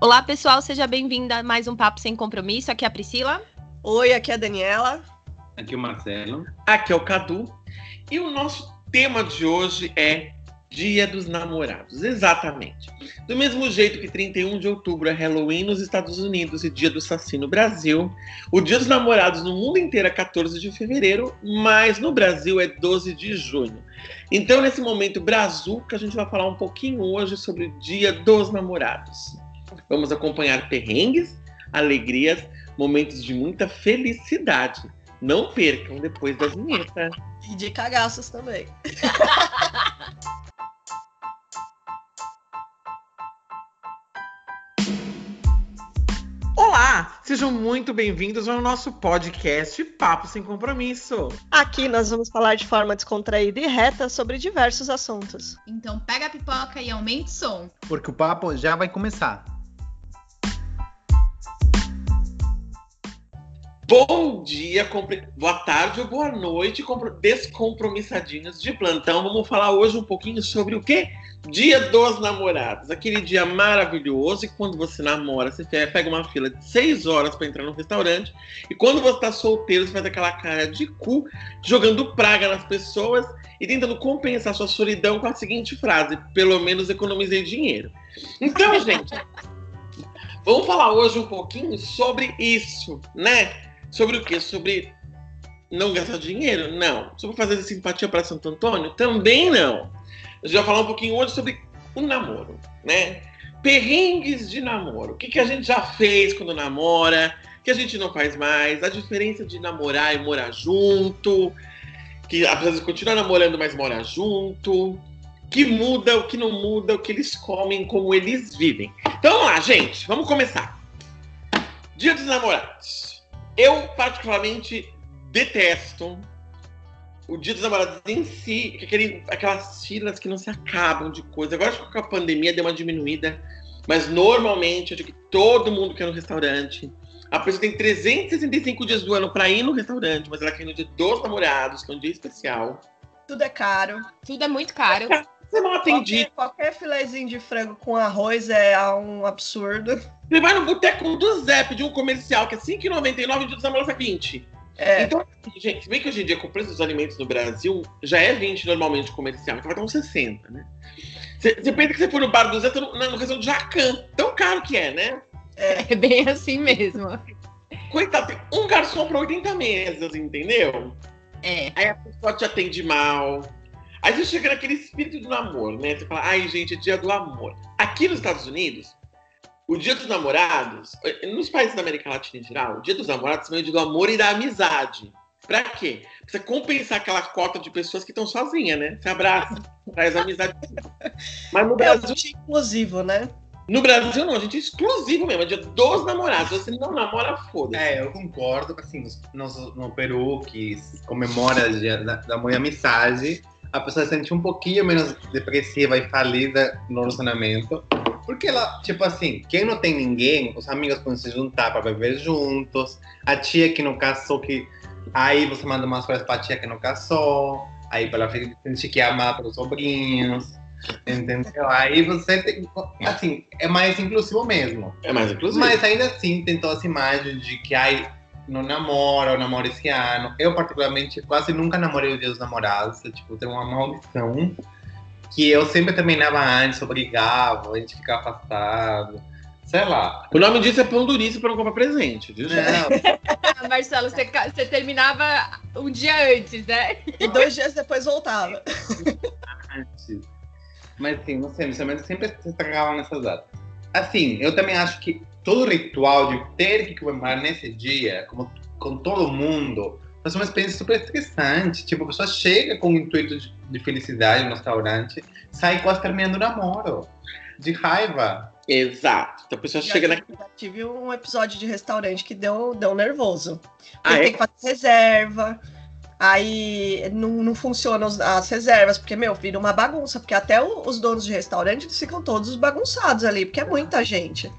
Olá, pessoal, seja bem-vinda a mais um Papo Sem Compromisso. Aqui é a Priscila. Oi, aqui é a Daniela. Aqui é o Marcelo. Aqui é o Cadu. E o nosso tema de hoje é Dia dos Namorados. Exatamente. Do mesmo jeito que 31 de outubro é Halloween nos Estados Unidos e Dia do Saci no Brasil, o Dia dos Namorados no mundo inteiro é 14 de fevereiro, mas no Brasil é 12 de junho. Então, nesse momento brazuca, a gente vai falar um pouquinho hoje sobre o Dia dos Namorados. Vamos acompanhar perrengues, alegrias, momentos de muita felicidade. Não percam depois das vinhetas. E de cagaços também. Olá, sejam muito bem-vindos ao nosso podcast Papo Sem Compromisso. Aqui nós vamos falar de forma descontraída e reta sobre diversos assuntos. Então pega a pipoca e aumente o som. Porque o papo já vai começar. Bom dia, boa tarde ou boa noite, compro... descompromissadinhos de plantão. Vamos falar hoje um pouquinho sobre o quê? Dia dos namorados. Aquele dia maravilhoso e quando você namora, você pega uma fila de seis horas para entrar no restaurante e quando você tá solteiro, você faz aquela cara de cu, jogando praga nas pessoas e tentando compensar sua solidão com a seguinte frase: pelo menos economizei dinheiro. Então, gente, vamos falar hoje um pouquinho sobre isso, né? Sobre o quê? Sobre não gastar dinheiro? Não. Sobre fazer simpatia para Santo Antônio? Também não. A gente vai falar um pouquinho hoje sobre o namoro, né? Perrengues de namoro. O que, que a gente já fez quando namora, que a gente não faz mais, a diferença de namorar e morar junto, que às vezes continua namorando, mas mora junto, que muda, o que não muda, o que eles comem, como eles vivem. Então vamos lá, gente, vamos começar. Dia dos namorados. Eu, particularmente, detesto o Dia dos Namorados em si, aquele, aquelas filas que não se acabam de coisa. Agora acho que com a pandemia deu uma diminuída, mas normalmente eu digo que todo mundo quer no restaurante. A pessoa tem 365 dias do ano para ir no restaurante, mas ela quer ir no dia dos namorados, que é um dia especial. Tudo é caro. Tudo é muito caro. Você não atendido. Qualquer, qualquer filezinho de frango com arroz é um absurdo. Você vai no boteco do Zé pedir um comercial que é R$5,99 e o dia dos namorados é 20. É. Então, gente, se bem que hoje em dia, com o preço dos alimentos no Brasil, já é 20 normalmente comercial, então vai dar uns 60, né? Você pensa que você for no bar do Zé, tá no, no restaurante do Jacan. Tão caro que é, né? É bem assim mesmo. Coitado, tem um garçom para 80 mesas, entendeu? É. Aí a pessoa te atende mal. Aí você chega naquele espírito do namoro, né? Você fala, ai, gente, é dia do amor. Aqui nos Estados Unidos, o dia dos namorados, nos países da América Latina em geral, o dia dos namorados é o dia do amor e da amizade. Pra quê? Pra você compensar aquela cota de pessoas que estão sozinhas, né? Você abraça, traz amizade. Mas no É um Brasil, dia inclusivo, né? no Brasil não, a gente é exclusivo mesmo, é dia dos namorados. Você não namora, foda-se. É, eu concordo. Assim, no, no Peru, que comemora o dia da, da mãe amizade, a pessoa se sente um pouquinho menos depressiva e falida no relacionamento. Porque ela, tipo assim, quem não tem ninguém, os amigos podem se juntar para beber juntos. A tia que não casou, que aí você manda umas coisas pra tia que não casou. Aí pra ela sentir que amada pelos sobrinhos. Entendeu? Aí você tem. Assim, é mais inclusivo mesmo. É mais inclusivo. Mas ainda assim tem toda essa imagem de que ai, não namora ou namora esse ano. Eu, particularmente, quase nunca namorei o dia dos namorados. Eu, tipo, tenho uma maldição que eu sempre terminava antes, obrigava, a gente ficava afastado. Sei lá. O nome disso é pão duríssimo pra não comprar presente, viu? Não, Marcelo, você, você terminava um dia antes, né? E dois dias depois voltava. antes. Mas assim, não sei, principalmente sempre se estragavam nessas datas. Assim, eu também acho que todo o ritual de ter que comemorar nesse dia, como com todo mundo, ser uma experiência super estressante. Tipo, a pessoa chega com o intuito de, de felicidade no restaurante, sai quase terminando o namoro. De raiva. Exato. Então a pessoa Já chega na. tive- já tive um episódio de restaurante que deu, deu nervoso. Ah, é? tem que fazer reserva. Aí não, não funcionam as reservas, porque, meu, vira uma bagunça. Porque até o- os donos de restaurante ficam todos bagunçados ali, porque é muita gente.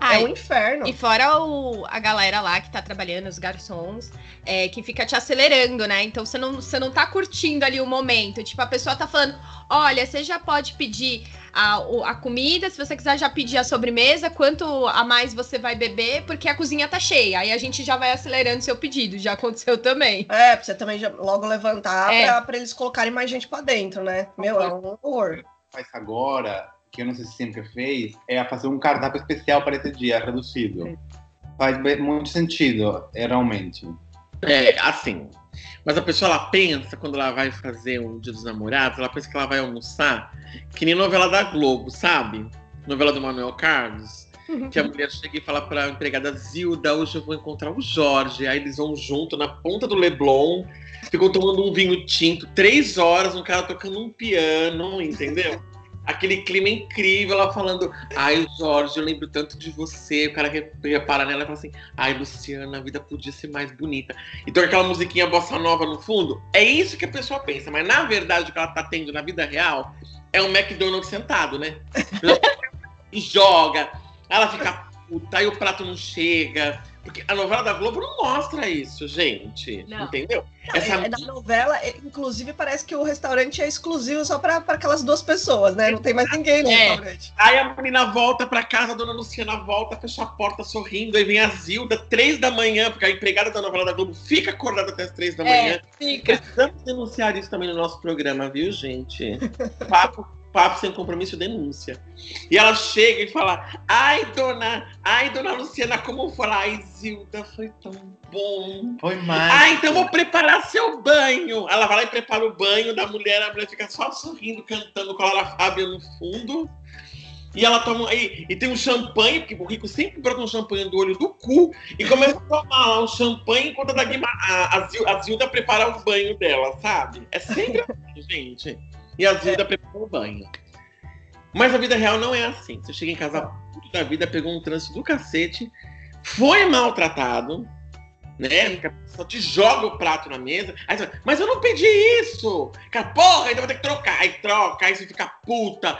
Ah, é um inferno. E fora o, a galera lá que tá trabalhando, os garçons, é, que fica te acelerando, né? Então você não, você não tá curtindo ali o momento. Tipo, a pessoa tá falando: olha, você já pode pedir a, a comida, se você quiser já pedir a sobremesa, quanto a mais você vai beber, porque a cozinha tá cheia. Aí a gente já vai acelerando seu pedido. Já aconteceu também. É, pra você também já logo levantar É. pra, pra eles colocarem mais gente pra dentro, né? Meu, é um horror. faz agora, que eu não sei se sempre fez, é fazer um cardápio especial para esse dia, reduzido. Faz bem- muito sentido, é, realmente. É, assim. Mas a pessoa ela pensa, quando ela vai fazer um dia dos namorados, ela pensa que ela vai almoçar, que nem novela da Globo, sabe? Novela do Manuel Carlos. Que a mulher chega e fala pra empregada Zilda, hoje eu vou encontrar o Jorge. Aí eles vão junto na ponta do Leblon, ficam tomando um vinho tinto, três horas, um cara tocando um piano, entendeu? Aquele clima incrível, ela falando, ai, Jorge, eu lembro tanto de você. O cara re- repara nela e fala assim, ai, Luciana, a vida podia ser mais bonita. Então aquela musiquinha bossa nova no fundo, é isso que a pessoa pensa, mas na verdade o que ela tá tendo na vida real é um McDonald's sentado, né? e joga, ela fica puta, aí o prato não chega. Porque a novela da Globo não mostra isso, gente. Não. Entendeu? É, é, na novela, é, inclusive, parece que o restaurante é exclusivo só pra aquelas duas pessoas, né? Não tem mais ninguém no É. restaurante. Aí a menina volta pra casa, a dona Luciana volta, fecha a porta sorrindo, aí vem a Zilda, três da manhã, porque a empregada da novela da Globo fica acordada até as três da manhã. É, fica. Precisamos denunciar isso também no nosso programa, viu, gente? Papo, papo sem compromisso, denúncia. E ela chega e fala: Ai, dona, ai, dona Luciana, como foi? Ai, Zilda, foi tão bom. Foi mais. Ah, então vou preparar seu banho. Ela vai lá e prepara o banho da mulher, a mulher fica só sorrindo, cantando com a Laura Fábio no fundo. E ela toma. E, e tem um champanhe, porque o Rico sempre brota um champanhe do olho do cu e começa a tomar lá um champanhe enquanto a, Guima- a, a, Zil- a Zilda prepara o banho dela, sabe? É sempre assim, gente. E a Zilda prepara o banho. Mas a vida real não é assim. Você chega em casa da vida, pegou um trânsito do cacete, foi maltratado, né? Pessoa te joga o prato na mesa. Aí você fala, mas eu não pedi isso! Cara, porra, então vai ter que trocar. Aí troca, aí você fica puta.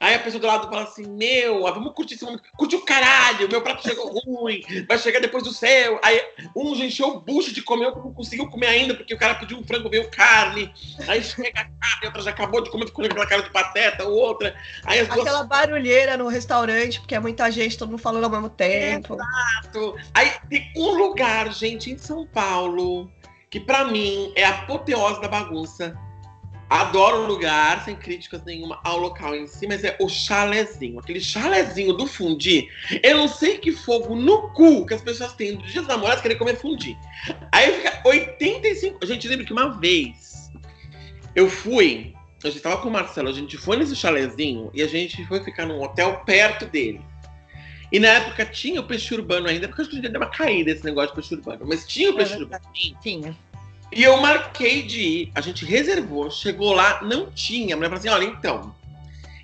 Aí a pessoa do lado fala assim: Meu, ah, vamos curtir esse momento. Curte o caralho, meu prato chegou ruim, vai chegar depois do seu. Aí um já encheu o bucho de comer, outro não conseguiu comer ainda, porque o cara pediu um frango, veio carne. Aí chega a carne, outra já acabou de comer, ficou com aquela cara de pateta, outra. Aí as duas Aquela barulheira no restaurante, porque é muita gente, todo mundo falando ao mesmo tempo. Exato. Aí tem um lugar, gente, em São Paulo, que pra mim é a apoteose da bagunça. Adoro o lugar, sem críticas nenhuma ao local em si, mas é o chalezinho. Aquele chalezinho do fundi. Eu não sei que fogo no cu que as pessoas têm dos dias dos namorados querer comer fundi. Aí fica 85. Gente, lembra que uma vez eu fui. A gente tava com o Marcelo, a gente foi nesse chalezinho e a gente foi ficar num hotel perto dele. E na época tinha o peixe urbano ainda, porque acho que deu uma caída esse negócio de peixe urbano. Mas tinha o É peixe verdade. urbano. Tinha. E eu marquei de ir. A gente reservou, chegou lá, não tinha. A mulher falou assim: olha, então.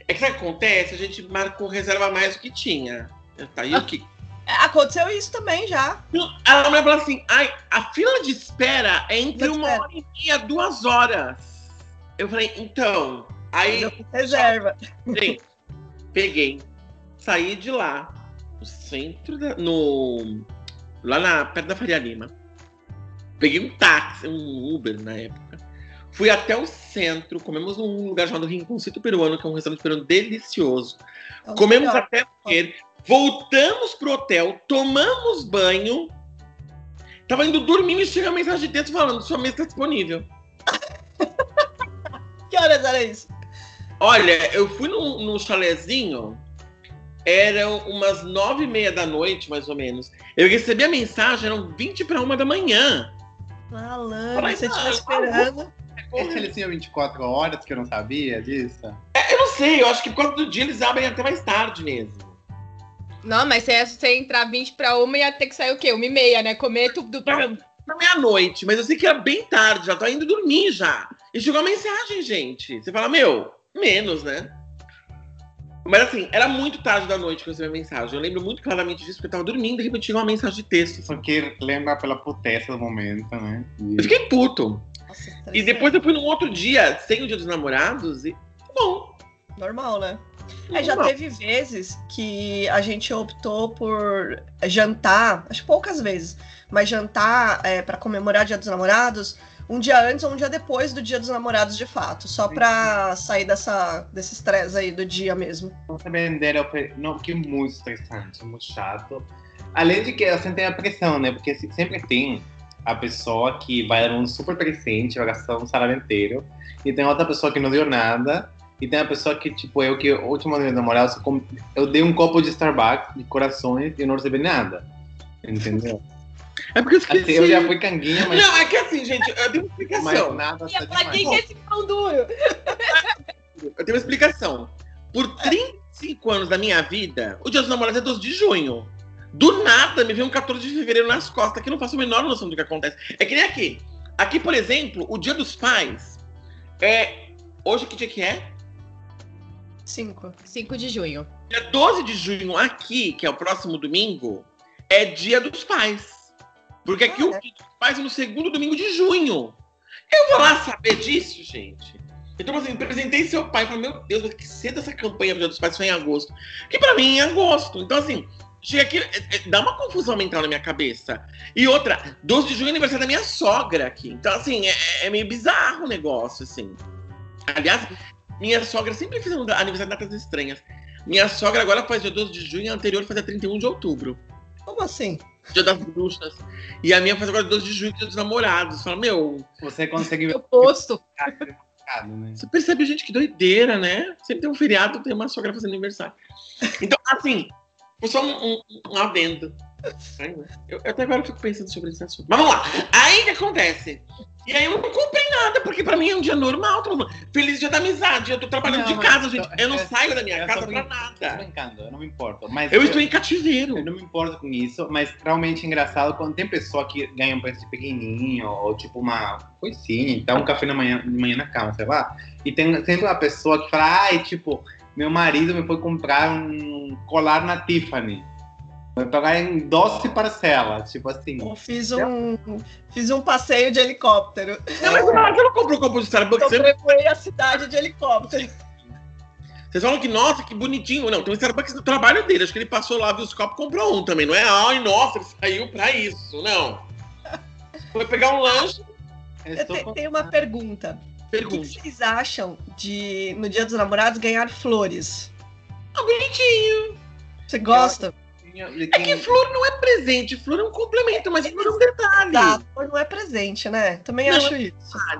É que sabe o que acontece? A gente marcou reserva mais do que tinha. Tá aí o que? É, Aconteceu isso também já. A mulher falou assim: ai, a fila de espera é entre uma hora e meia, duas horas. Eu falei, então. Aí reserva. Gente, peguei, saí de lá, no centro, da, no lá na perto da Faria Lima. Peguei um táxi, um Uber na época. Fui até o centro, comemos num lugar chamado Rinconcito Peruano, que é um restaurante peruano delicioso. É Comemos melhor. até morrer, voltamos pro hotel, tomamos banho. Tava indo dormir e chega a mensagem de texto falando: sua mesa está disponível. Que horas era isso? Olha, eu fui no, no chalezinho, eram umas nove e meia da noite, mais ou menos. Eu recebi a mensagem, eram 20 para uma da manhã. Malandro, Falei, você não, estiver esperando. Esse ele tinha 24 horas, que eu não sabia disso. É, Eu não sei, eu acho que por causa do dia eles abrem até mais tarde mesmo. Não, mas se é- você entrar 20 pra uma, ia ter que sair o quê? Uma e meia, né? Comer tudo. Na meia-noite, mas eu sei que era bem tarde, já tô indo dormir já. E chegou a mensagem, gente. Você fala, meu, menos, né? Mas assim, era muito tarde da noite que eu recebi a mensagem. Eu lembro muito claramente disso, porque eu tava dormindo e de repente chegou uma mensagem de texto. assim. Porque lembra pela potência do momento, né? E- Eu fiquei puto. Nossa, E depois eu fui num outro dia, sem o dia dos namorados, e bom. Normal, né? É, já teve vezes que a gente optou por jantar, acho que poucas vezes, mas jantar é, para comemorar Dia dos Namorados um dia antes ou um dia depois do Dia dos Namorados de fato, só pra sair dessa, desse estresse aí do dia mesmo. Você vender, eu pe- não, que muito estressante, muito chato. Além de que você tem a pressão, né? Porque se- sempre tem a pessoa que vai dar um super presente, vai gastar um salário inteiro, e tem outra pessoa que não deu nada, e tem a pessoa que, tipo, eu que, o último dia do namorado, eu dei um copo de Starbucks de corações e não recebi nada. Entendeu? É porque eu Assim, esqueci. eu já fui canguinha, mas, Não, é que assim, gente, eu tenho uma mas explicação. nada E tá pra quem que é esse pão duro? Eu tenho uma explicação. Por 35 anos da minha vida, o Dia dos Namorados é 12 de junho. Do nada, me veio um 14 de fevereiro nas costas, que eu não faço a menor noção do que acontece. É que nem aqui. Aqui, por exemplo, o Dia dos Pais é. Hoje que dia que é? Cinco. 5 de junho. Dia 12 de junho, aqui, que é o próximo domingo, é Dia dos Pais. Porque aqui Ah, o dos Pais é no segundo domingo de junho. Eu vou lá saber disso, gente. Então, assim, apresentei seu pai e falei, meu Deus, que cedo essa campanha do Dia dos Pais foi em agosto. Que pra mim é em agosto. Então, assim, chega aqui, é- é- dá uma confusão mental na minha cabeça. E outra, 12 de junho é aniversário da minha sogra aqui. Então, assim, é, é meio bizarro o negócio, assim. Aliás, minha sogra sempre fez aniversário de datas estranhas. Minha sogra agora faz dia 12 de junho e a anterior fazia 31 de outubro. Como assim? Dia das bruxas. E a minha faz agora 12 de junho, dia dos namorados. Fala, meu, Você consegue ver Eu posto. né? você percebe, gente, que doideira, né? Sempre tem um feriado, tem uma sogra fazendo aniversário. Então, assim, foi só um, um, um adendo. Eu, eu até agora fico pensando sobre esse assunto. Mas vamos lá. Aí o que acontece? E aí eu não comprei nada, porque pra mim é um dia normal. mundo- Feliz dia da amizade. Eu tô trabalhando Não, de casa, gente. Eu não eu- saio da minha casa tô pra brin- Tô nada. brincando, eu não me importo. Mas Eu estou em cativeiro. Eu não me importo com isso, mas realmente é engraçado quando tem pessoa que ganha um preço pequenininho, ou tipo uma coisinha, então um café na manhã, de manhã na cama, sei lá. E tem sempre uma pessoa que fala, ai, tipo, meu marido me foi comprar um colar na Tiffany. Vai pagar em 12 parcelas, tipo assim. Eu fiz um, fiz um passeio de helicóptero. Não, mas eu não compro um copo de Starbucks, sempre Sobrevoei a cidade de helicóptero. Vocês falam que, nossa, que bonitinho. Não, tem um Starbucks no trabalho dele. Acho que ele passou lá, viu os copos e comprou um também. Não é, ai, nossa, ele saiu pra isso. Não. Foi pegar um lanche, Eu Eu te- com- tenho uma pergunta. O que vocês acham de, no Dia dos Namorados, ganhar flores? Ah, bonitinho. Você gosta? De É que flor não é presente, flor é um complemento, mas flor é um detalhe. Tá, flor não é presente, né? Também Não. acho isso.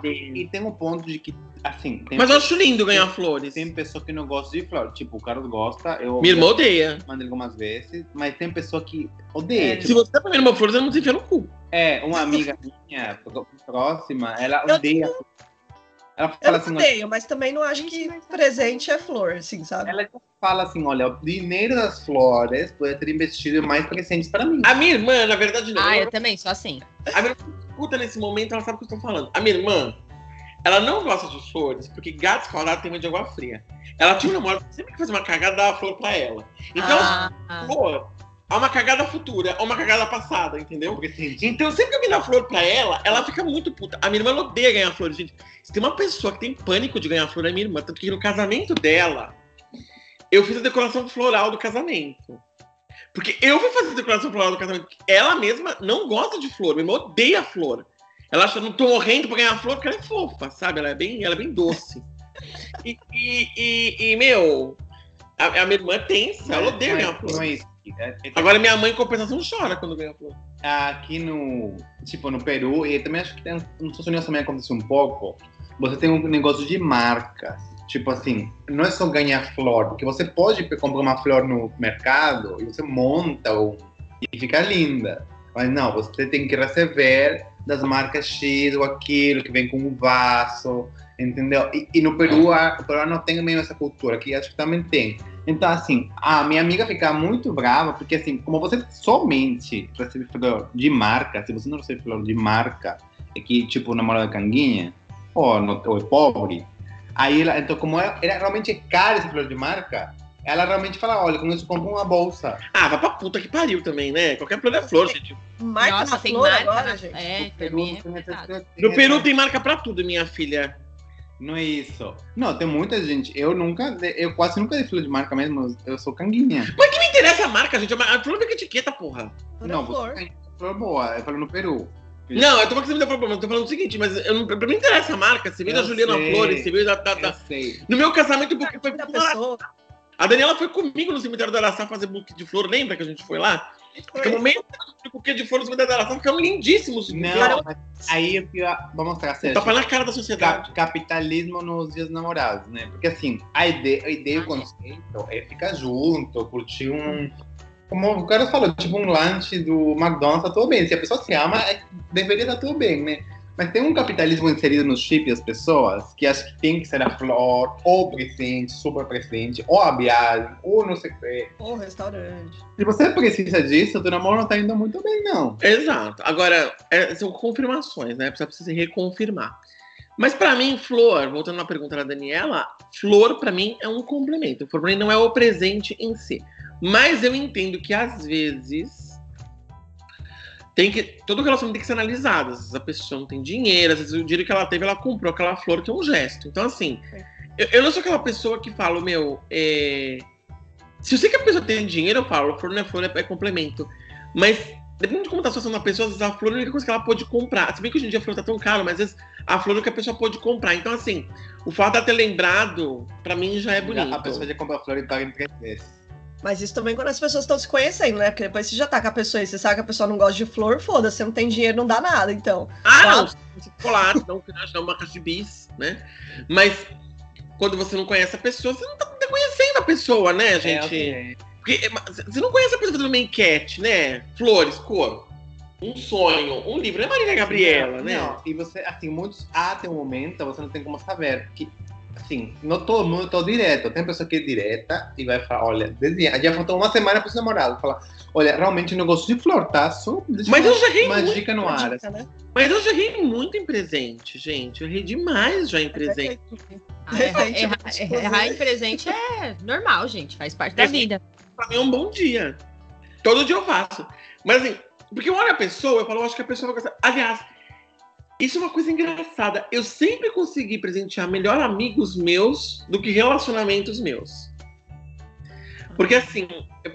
E tem um ponto de que, assim, tem, Mas eu acho lindo ganhar flores. tem pessoa que não gosta de flor. Tipo, o Carlos gosta, eu Minha irmã odeia. mandei algumas vezes, mas tem pessoa que odeia. É. tipo, Se você tá minha irmã flores, ela não se enfia no cu. É, uma amiga minha pró- próxima, ela Eu odeia. Ela Eu assim, odeio, mas também não acho que presente é flor, assim, sabe? ela fala assim, olha, o dinheiro das flores poderia ter investido em mais presentes para mim. A minha irmã, na verdade, não. Ah, eu também, sou assim. A minha irmã escuta nesse momento, ela sabe o que eu estou falando. A minha irmã, ela não gosta de flores, porque gato escaldado tem medo de água fria. Ela tinha um namorado que sempre que fazia uma cagada, dava flor pra ela. Então, ah, flor é uma cagada futura, é uma cagada passada, entendeu? Então, sempre que eu me dá flor pra ela, ela fica muito puta. A minha irmã odeia ganhar flores, gente. Se tem uma pessoa que tem pânico de ganhar flor, é minha irmã. Tanto que no casamento dela, eu fiz a decoração floral do casamento. Porque eu fui fazer a decoração floral do casamento. Ela mesma não gosta de flor, minha irmã odeia flor. Ela acha que eu não tô morrendo pra ganhar flor porque ela é fofa, sabe? Ela é bem, ela é bem doce. E, e, e- e, meu, a, a minha irmã é tensa, ela odeia ganhar flor. É- Agora minha mãe, em compensação, chora quando ganha flor. aqui no, tipo, no Peru, e também acho que tem, nos Estados Unidos também acontece um pouco, você tem um negócio de marcas. Tipo assim, não é só ganhar flor, porque você pode comprar uma flor no mercado e você monta um, e fica linda. Mas não, você tem que receber das marcas X ou aquilo que vem com um vaso, entendeu? E, e no Peru, a, o Peru não tem meio essa cultura, que acho que também tem. Então, assim, a minha amiga fica muito brava, porque, assim, como você somente recebe flor de marca, se você não recebe flor de marca, é que, tipo, namorada canguinha, ou, no, ou é pobre, aí ela, então, como é, ela realmente é cara essa flor de marca, ela realmente fala, olha, com isso compra uma bolsa. Ah, vai pra puta que pariu também, né? Qualquer flor é flor, gente. Marca nossa, tem flor marca. agora, gente. É, No pra mim é tem essa- verdade. tem No Peru tem marca pra tudo, minha filha. Não é isso. Não, tem muita gente. Eu nunca, eu quase nunca dei flor de marca mesmo. Eu sou canguinha. Mas que me interessa a marca, gente? A flor não é etiqueta, porra. Não, flor. você flor boa. Eu falo no Peru. Não, eu tô falando que você me deu problema. Eu tô falando o seguinte, mas eu não, pra mim não interessa a marca. Você veio da Juliana sei. Flores, você veio da. da- da- sei. No meu casamento, porque foi. Da pessoa. A Daniela foi comigo no cemitério do Araçá fazer buquê de flor. Lembra que a gente foi lá? Porque no meio do buquê de cemitério do Araçá ficaram lindíssimos. Não, mas aí eu ia, vou mostrar certo. Tapa na cara da sociedade. Cap- capitalismo nos dias namorados, né? Porque assim, a ideia, a ideia o conceito é ficar junto, curtir um. Como o cara falou, tipo um lanche do McDonald's, tá tudo bem. Se a pessoa se ama, é- deveria estar tudo bem, né? Mas tem um capitalismo inserido no chip das pessoas que acha que tem que ser a flor, ou o presente, super presente, ou a viagem, ou não sei o quê. Ou restaurante. Se você precisa disso, teu namoro não tá indo muito bem, não. Exato. Agora, é, são confirmações, né? Precisa, precisa reconfirmar. Mas pra mim, flor, voltando na pergunta da Daniela, flor pra mim é um complemento. Flor pra mim não é o presente em si. Mas eu entendo que às vezes tem que todo relacionamento tem que ser analisado. Às vezes a pessoa não tem dinheiro, às vezes o dinheiro que ela teve, ela comprou aquela flor que é um gesto. Então assim, eu, eu não sou aquela pessoa que fala, meu, é... se eu sei que a pessoa tem dinheiro, eu falo, flor não é flor, é, é complemento. Mas Dependendo de como tá a situação da pessoa, às vezes a flor é a única coisa que ela pode comprar. Se bem que hoje em dia a flor tá tão caro, mas às vezes a flor é o que a pessoa pode comprar. Então, assim, o fato de ela ter lembrado, pra mim já é bonito. A pessoa já compra flor e paga em três vezes. Mas isso também quando as pessoas estão se conhecendo, né? Porque depois você já tá com a pessoa e você sabe que a pessoa não gosta de flor, foda-se, você não tem dinheiro, não dá nada, então. Ah, não, Claro. chocolate, não, não uma caixa de bis, né? Mas quando você não conhece a pessoa, você não tá conhecendo a pessoa, né, gente? É, Porque é, você não conhece a pessoa fazendo uma enquete, né? Flores, cor. Um sonho, um livro. Não é Marília Gabriela, né? Não, e você, assim, muitos até o momento você não tem como saber. Que, assim, não todo mundo tá direto. Tem pessoa que é direta e vai falar, olha, já faltou uma semana pro seu namorado. Falar, olha, realmente não gosto de flor, tá? Só Mas eu já errei uma muito. dica no ar. dica, né? Mas eu já errei muito em presente, gente. Eu errei demais já em presente. Ah, errar, Gente, errar- errar- errar em presente é normal, gente. Faz parte da vida. Pra mim é um bom dia. Todo dia eu faço. Mas assim, porque eu olho a pessoa, eu falo, eu acho que a pessoa vai gostar. Aliás, isso é uma coisa engraçada. Eu sempre consegui presentear melhor amigos meus do que relacionamentos meus. Porque assim,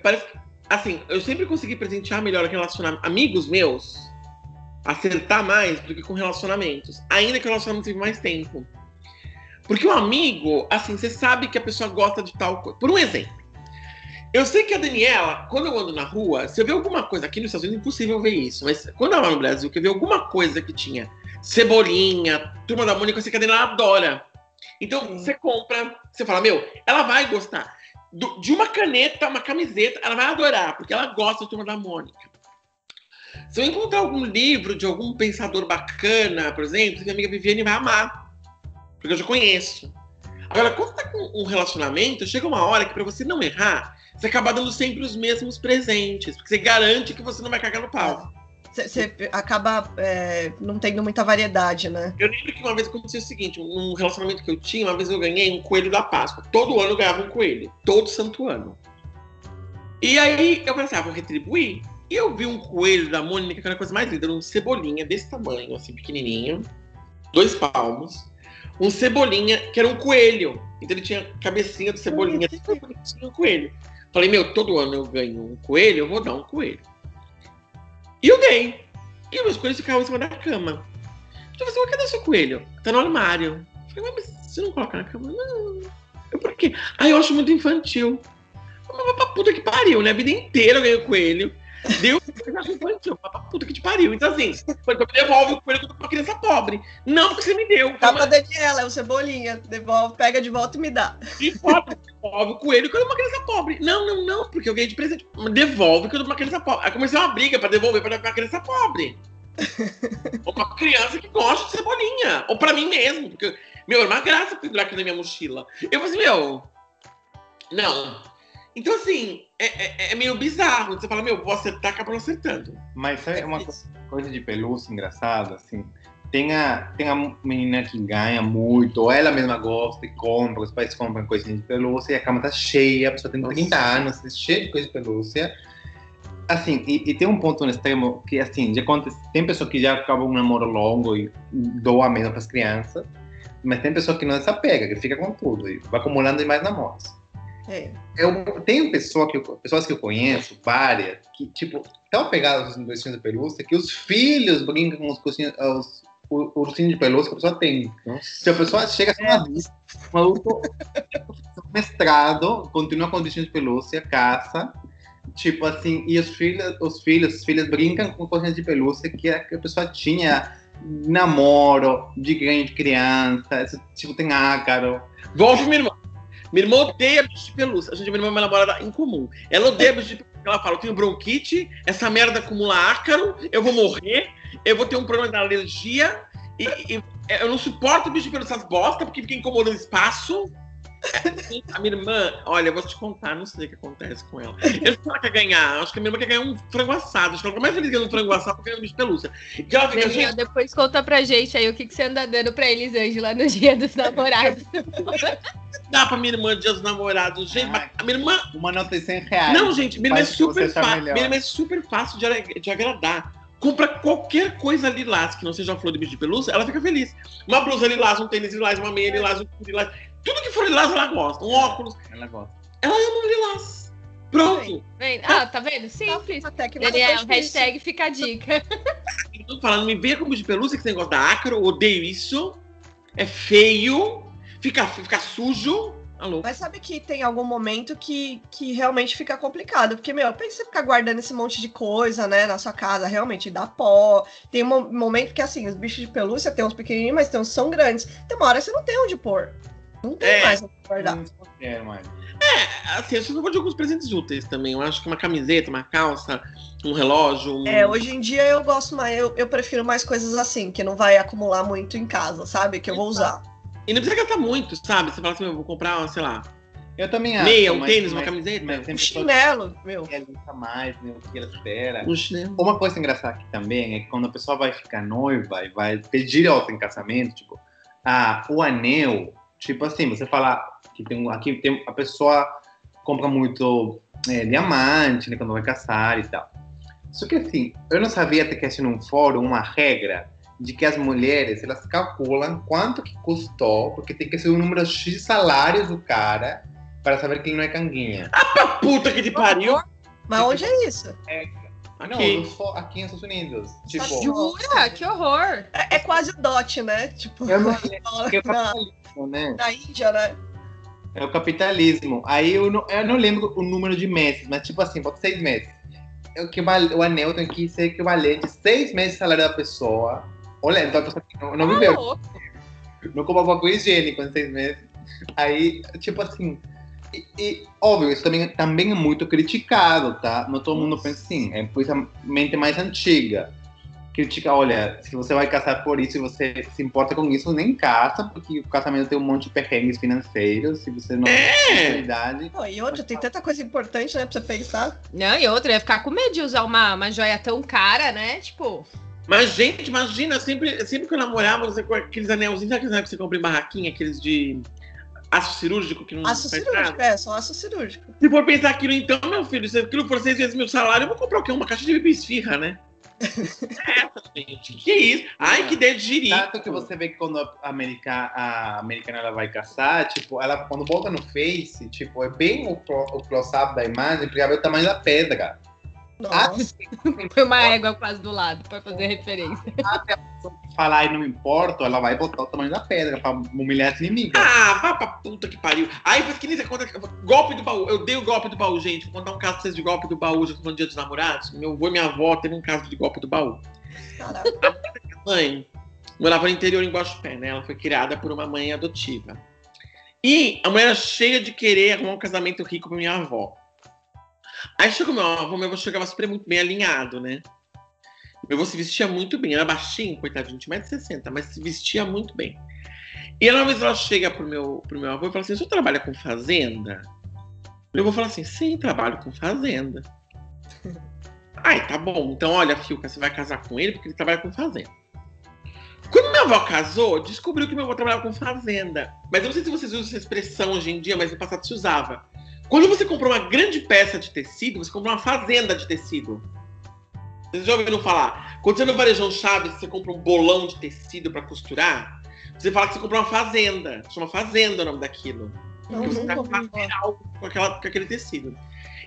parece que- assim, eu sempre consegui presentear melhor relacionar amigos meus, acertar mais do que com relacionamentos. Ainda que o relacionamento teve mais tempo. Porque o amigo, assim, você sabe que a pessoa gosta de tal coisa. Por um exemplo. Eu sei que a Daniela, quando eu ando na rua, se eu ver alguma coisa aqui nos Estados Unidos, é impossível ver isso, mas quando ela vai no Brasil, que eu ver alguma coisa que tinha cebolinha, turma da Mônica, eu sei que a Daniela adora. Então, Sim. você compra, você fala, meu, ela vai gostar. Do- de uma caneta, uma camiseta, ela vai adorar, porque ela gosta da turma da Mônica. Se eu encontrar algum livro de algum pensador bacana, por exemplo, minha amiga Viviane vai amar. Porque eu já conheço. Agora, quando tá com um relacionamento, chega uma hora que pra você não errar, você acaba dando sempre os mesmos presentes. Porque você garante que você não vai cagar no pau. Você, acaba é, não tendo muita variedade, né? Eu lembro que uma vez aconteceu o seguinte: num relacionamento que eu tinha, uma vez eu ganhei um coelho da Páscoa. Todo ano eu ganhava um coelho. Todo santo ano. E aí eu pensei, ah, vou retribuir. E eu vi um coelho da Mônica, que era a coisa mais linda, era um cebolinha desse tamanho, assim, pequenininho, dois palmos. Um cebolinha, que era um coelho. Então ele tinha a cabecinha do cebolinha, assim, um coelho. Falei, meu, todo ano eu ganho um coelho, eu vou dar um coelho. E eu dei. E meus coelhos ficavam em cima da cama. Eu falei assim, cadê seu coelho? Tá no armário. Eu falei, mas você não coloca na cama? Não. Eu, por quê? Ah, eu acho muito infantil. Mas pra puta que pariu, né? A vida inteira eu ganhei o coelho. Deu, eu acho infantil. Pra puta que te pariu. Então, assim, foi que eu me devolve o coelho que eu tô pra uma criança pobre. Não, porque você me deu. Tá pra Daniela, é o Cebolinha. Devolve, pega de volta e me dá. E foda, devolve o coelho que eu dou pra uma criança pobre. Não, não, não, porque eu ganhei de presente. Devolve que eu dou pra uma criança pobre. Aí comecei uma briga pra devolver pra uma criança pobre. Ou pra uma criança que gosta de cebolinha. Ou pra mim mesmo. Porque, meu, era uma graça pendurar aqui na minha mochila. Eu falei assim, meu. Não. Então, assim, é, é- é meio bizarro. Você fala, meu, vou acertar, acaba não acertando. Mas sabe uma co- coisa de pelúcia engraçada, assim? Tem a, tem a menina que ganha muito, ou ela mesma gosta e compra, os pais compram coisinhas de pelúcia e a cama tá cheia, a pessoa tem 30 anos, tá cheia de coisa de pelúcia. Assim, e, e tem um ponto no extremo que, assim, já acontece, tem pessoa que já acaba um namoro longo e doa mesmo para as crianças, Mas tem pessoa que não se apega, que fica com tudo e vai acumulando mais namoros. É. Eu tenho pessoa que pessoas que eu conheço, várias, que, tipo, tão apegadas aos ursinhos de pelúcia que os filhos brincam com os, ursinhos- os ur- ursinhos de pelúcia que a pessoa tem. Se a pessoa chega a ser um adulto, um adulto mestrado, continua com os ursinhos de pelúcia, caça, tipo assim, e os filhos, os filhos, as filhas brincam com coisinhas de pelúcia que a, que a pessoa tinha namoro, de ganho de criança, esse tipo, tem ácaro. Volve minha irmã. Minha irmã odeia bicho de pelúcia. A gente, minha irmã é uma namorada em comum. Ela odeia bicho de pelúcia. Ela fala: eu tenho bronquite, essa merda acumula ácaro, eu vou morrer, eu vou ter um problema de alergia, e, e- eu não suporto bicho de pelúcia, essas bosta, porque fica incomodando o espaço. A minha irmã, olha, eu vou te contar, não sei o que acontece com ela. Eu não sei se ela quer ganhar, acho que a minha irmã quer ganhar um frango assado. Acho que ela fica mais feliz ganhando um frango assado do que ganhando bicho de pelúcia. E ela fica, Daniel, gente, depois conta pra gente aí o que, que você anda dando pra Elisângela no dia dos namorados. dá pra minha irmã dia dos namorados. Gente, Ai. a minha irmã Uma nota de 100 reais. Não, gente, minha irmã é super melhor. Minha irmã é super fácil de, de agradar. Compra qualquer coisa lilás que não seja flor de bicho de pelúcia, ela fica feliz. Uma blusa lilás, um tênis lilás, uma meia lilás, um cu lilás. Tudo que for lilás, ela gosta. Um óculos, Ela gosta. ela ama lilás. Pronto. Vem- Ah, tá vendo? Simples. Até que Daniel, hashtag fica a dica. Então, falando, me veja com bicho de pelúcia, que você negócio da ácaro, odeio isso. É feio, fica, fica sujo. Alô? Mas sabe que tem algum momento que, que realmente fica complicado. Porque, meu, pensa você ficar guardando esse monte de coisa, né, na sua casa, realmente dá pó. Tem um mo- momento que, assim, os bichos de pelúcia tem uns pequenininhos, mas tem uns que são grandes. Tem uma hora que você não tem onde pôr. Não tem É. mais onde guardar. Não quero mais. Assim, eu só vou de alguns presentes úteis também. Eu acho que uma camiseta, uma calça, um relógio. Um... É, hoje em dia eu gosto mais, eu, eu prefiro mais coisas assim, que não vai acumular muito em casa, sabe? Que eu vou usar. E não precisa gastar muito, sabe? Você fala assim, eu vou comprar, sei lá, Eu também acho. meia, um mas- tênis, uma mas- camiseta. Mas Um chinelo, meu. nunca mais, né, o que ela espera. Um chinelo. Uma coisa engraçada aqui também é que quando a pessoa vai ficar noiva e vai pedir outra em casamento, tipo, ah, o anel, tipo assim, você fala que tem um- aqui tem a pessoa compra muito é, diamante, né, quando vai casar e tal. Só que assim, eu não sabia até que assim num fórum uma regra de que as mulheres elas calculam quanto que custou, porque tem que ser o número X de salários do cara para saber que ele não é canguinha. Ah, puta que te pariu! Mas onde é isso? Não, Aqui. no fo- aqui nos Estados Unidos. Tipo, Jura? Que horror. É, é quase o DOT, né? Tipo, eu não é o na, capitalismo, né? na Índia, né? É o capitalismo. Aí eu não, eu não lembro o número de meses, mas tipo assim, pode seis meses. É o, que o anel tem que ser equivalente a seis meses de salário da pessoa. Olha, então a pessoa não, não Tá viveu, louco. não comprou papel higiênico em seis meses. Aí, tipo assim. E, e, óbvio, isso também, também é muito criticado, tá? Não todo mundo pensa assim. É principalmente mais antiga. Critica, olha, se você vai casar por isso e você se importa com isso, nem casa, porque o casamento tem um monte de perrengues financeiros, se você não tem É! Pô, e outra, tem tanta coisa importante, né, pra você pensar. Não, e outra, ia ficar com medo de usar uma, uma joia tão cara, né? Tipo, Mas, gente, imagina, sempre, sempre que eu namorava, você com aqueles anelzinhos, sabe aqueles anel que você compra em barraquinha, aqueles de aço cirúrgico que não Aço faz cirúrgico, nada? é, só aço cirúrgico. Se for pensar aquilo, então, meu filho, se aquilo for seis vezes meu salário, eu vou comprar o quê? Uma caixa de esfirra, né? é, gente, que isso? Ai, que ideia de giri. Tanto que você vê que quando a, americana, a americana ela vai caçar, tipo, ela quando bota no Face, tipo, é bem o, o close-up da imagem pra ver o tamanho da pedra. Ah, Nossa. foi uma égua quase do lado, pra fazer referência. Até a pessoa falar e não me importa, ela vai botar o tamanho da pedra pra humilhar as inimigas. Ah, vá pra puta que pariu. Aí, mas que nem você conta. Golpe do baú. Eu dei o golpe do baú, gente. Vou contar um caso pra vocês de golpe do baú, já tô falando dia dos namorados. Meu avô e minha avó teve um caso de golpe do baú. Caraca. mãe morava no interior em Guaxupé, né? Ela foi criada por uma mãe adotiva. E a mãe era cheia de querer arrumar um casamento rico pra minha avó. Aí chegou meu avô, meu avô chegava super muito bem alinhado, né? Meu avô se vestia muito bem, era baixinho, coitadinho, tinha 1,60m, mas se vestia muito bem. E ela, uma vez ela chega pro meu, pro meu avô e fala assim: o senhor trabalha com fazenda? Meu avô fala assim: sim, trabalho com fazenda. Ai, tá bom. Então, olha, Filca, você vai casar com ele porque ele trabalha com fazenda. Quando minha avó casou, descobriu que meu avô trabalhava com fazenda. Mas eu não sei se vocês usam essa expressão hoje em dia, mas no passado se usava. Quando você comprou uma grande peça de tecido, você comprou uma fazenda de tecido. Vocês já ouviram falar? Quando você no Varejão Chaves, você compra um bolão de tecido para costurar, Você fala que você comprou uma fazenda. Chama fazenda o nome daquilo. Não, você tá falar. material com, aquela, com aquele tecido.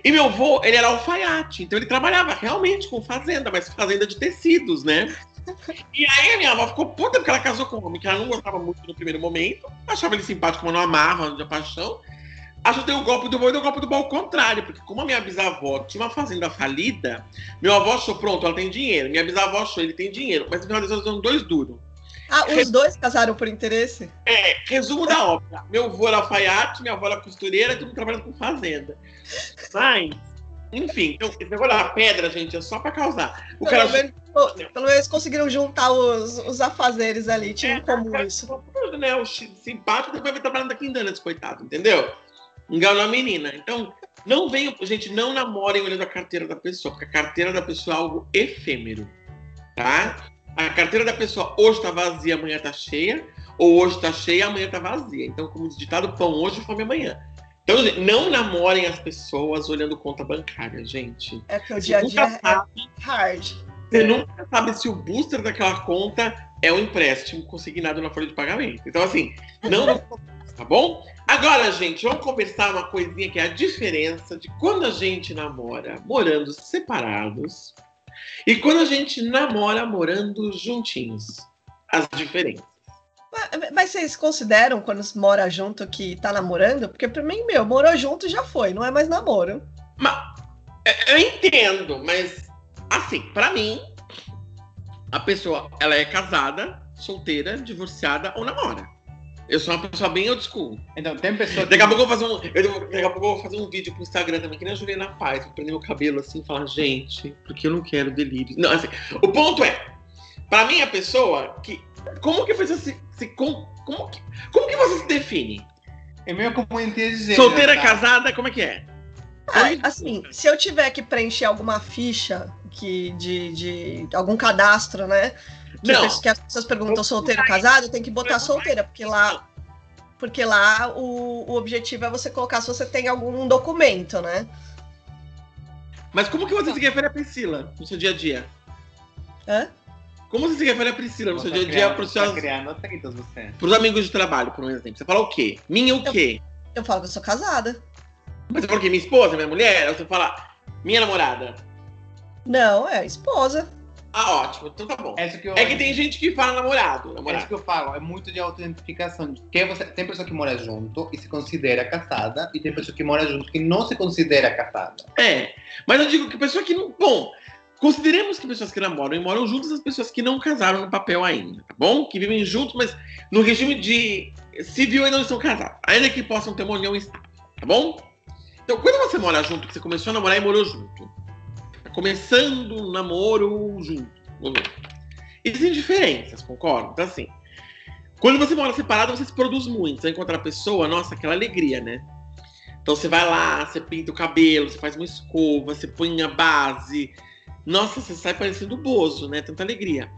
E meu avô, ele era alfaiate, então ele trabalhava realmente com fazenda, mas fazenda de tecidos, né? E aí a minha avó ficou puta porque ela casou com um homem que ela não gostava muito no primeiro momento, achava ele simpático, mas não amava, de paixão. Deu o golpe do boi e deu o golpe do boi ao contrário, porque como a minha bisavó tinha uma fazenda falida, meu avô achou, pronto, ela tem dinheiro. Minha bisavó achou, ele tem dinheiro, mas no final das contas dois duros. Ah, os dois casaram por interesse? É, resumo da obra. Meu avô era alfaiate, minha avó era costureira, todo mundo trabalhando com fazenda. Mas, enfim, então, esse negócio da pedra, gente, é só pra causar. O Pelo cara menos, pelo menos conseguiram juntar os, os afazeres ali, tinha em comum isso. tudo, né? O simpático depois vai trabalhando aqui em Danas, coitado, entendeu? Enganou a menina. Então, não venham, gente, não namorem olhando a carteira da pessoa, porque a carteira da pessoa é algo efêmero, tá? A carteira da pessoa hoje tá vazia, amanhã tá cheia, ou hoje tá cheia, amanhã tá vazia. Então, como ditado, pão hoje, fome amanhã. Então, gente, não namorem as pessoas olhando conta bancária, gente. É que o dia a dia sabe é hard. você nunca sabe se o booster daquela conta é um empréstimo consignado na folha de pagamento. Então, assim, não tá bom? Agora, gente, vamos conversar uma coisinha que é a diferença de quando a gente namora morando separados e quando a gente namora morando juntinhos. As diferenças. Mas, vocês consideram, quando se mora junto, que tá namorando? Porque pra mim, meu, morou junto já foi, não é mais namoro. Mas, é, eu entendo, mas, assim, pra mim, a pessoa, ela é casada, solteira, divorciada ou namora. Eu sou uma pessoa bem old school. Então, tem pessoa que. Daqui a pouco eu vou fazer um, eu, daqui a pouco eu vou fazer um vídeo pro Instagram também, que nem a Juliana faz, vou prender meu cabelo assim e falar, gente, porque eu não quero delírio. Não, assim, o ponto é, pra mim a pessoa que. Como que a pessoa se. se como, como, que, como que você se define? É meio como inteligente. Solteira, tá? casada, como é que é? Ah, assim, se eu tiver que preencher alguma ficha que de, de algum cadastro, né? Que, Não. as- que as pessoas perguntam solteiro ou casado, tenho que botar solteira, porque lá, porque lá o, o objetivo é você colocar se você tem algum documento, né? Mas como que você se refere a Priscila no seu dia a dia? Hã? Como você se refere a Priscila no Você seu dia a tá dia criando- pros tá seus você. pros amigos de trabalho, por exemplo? Você fala o quê? Minha o quê? Eu falo que eu sou casada. Mas você fala o quê? Minha esposa, minha mulher? Ou você fala minha namorada? Não, é esposa. Ah, ótimo. Então tá bom. É que eu. É que tem gente que fala namorado. É isso namorado. que eu falo, é muito de autoidentificação. Que você, tem pessoa que mora junto e se considera casada, e tem pessoa que mora junto que não se considera casada. É. Mas eu digo que pessoa que não. Bom, consideremos que pessoas que namoram e moram juntas as pessoas que não casaram no papel ainda, tá bom? Que vivem juntos, mas no regime de civil ainda não estão casados. Ainda que possam ter uma união estável, tá bom? Então, quando você mora junto, que você começou a namorar e morou junto, começando um namoro junto. Existem diferenças, concordo? Então, assim, quando você mora separado, você se produz muito. Você vai encontrar a pessoa, nossa, aquela alegria, né? Então você vai lá, você pinta o cabelo, você faz uma escova, você põe a base. Nossa, você sai parecendo bozo, né? Tanta alegria.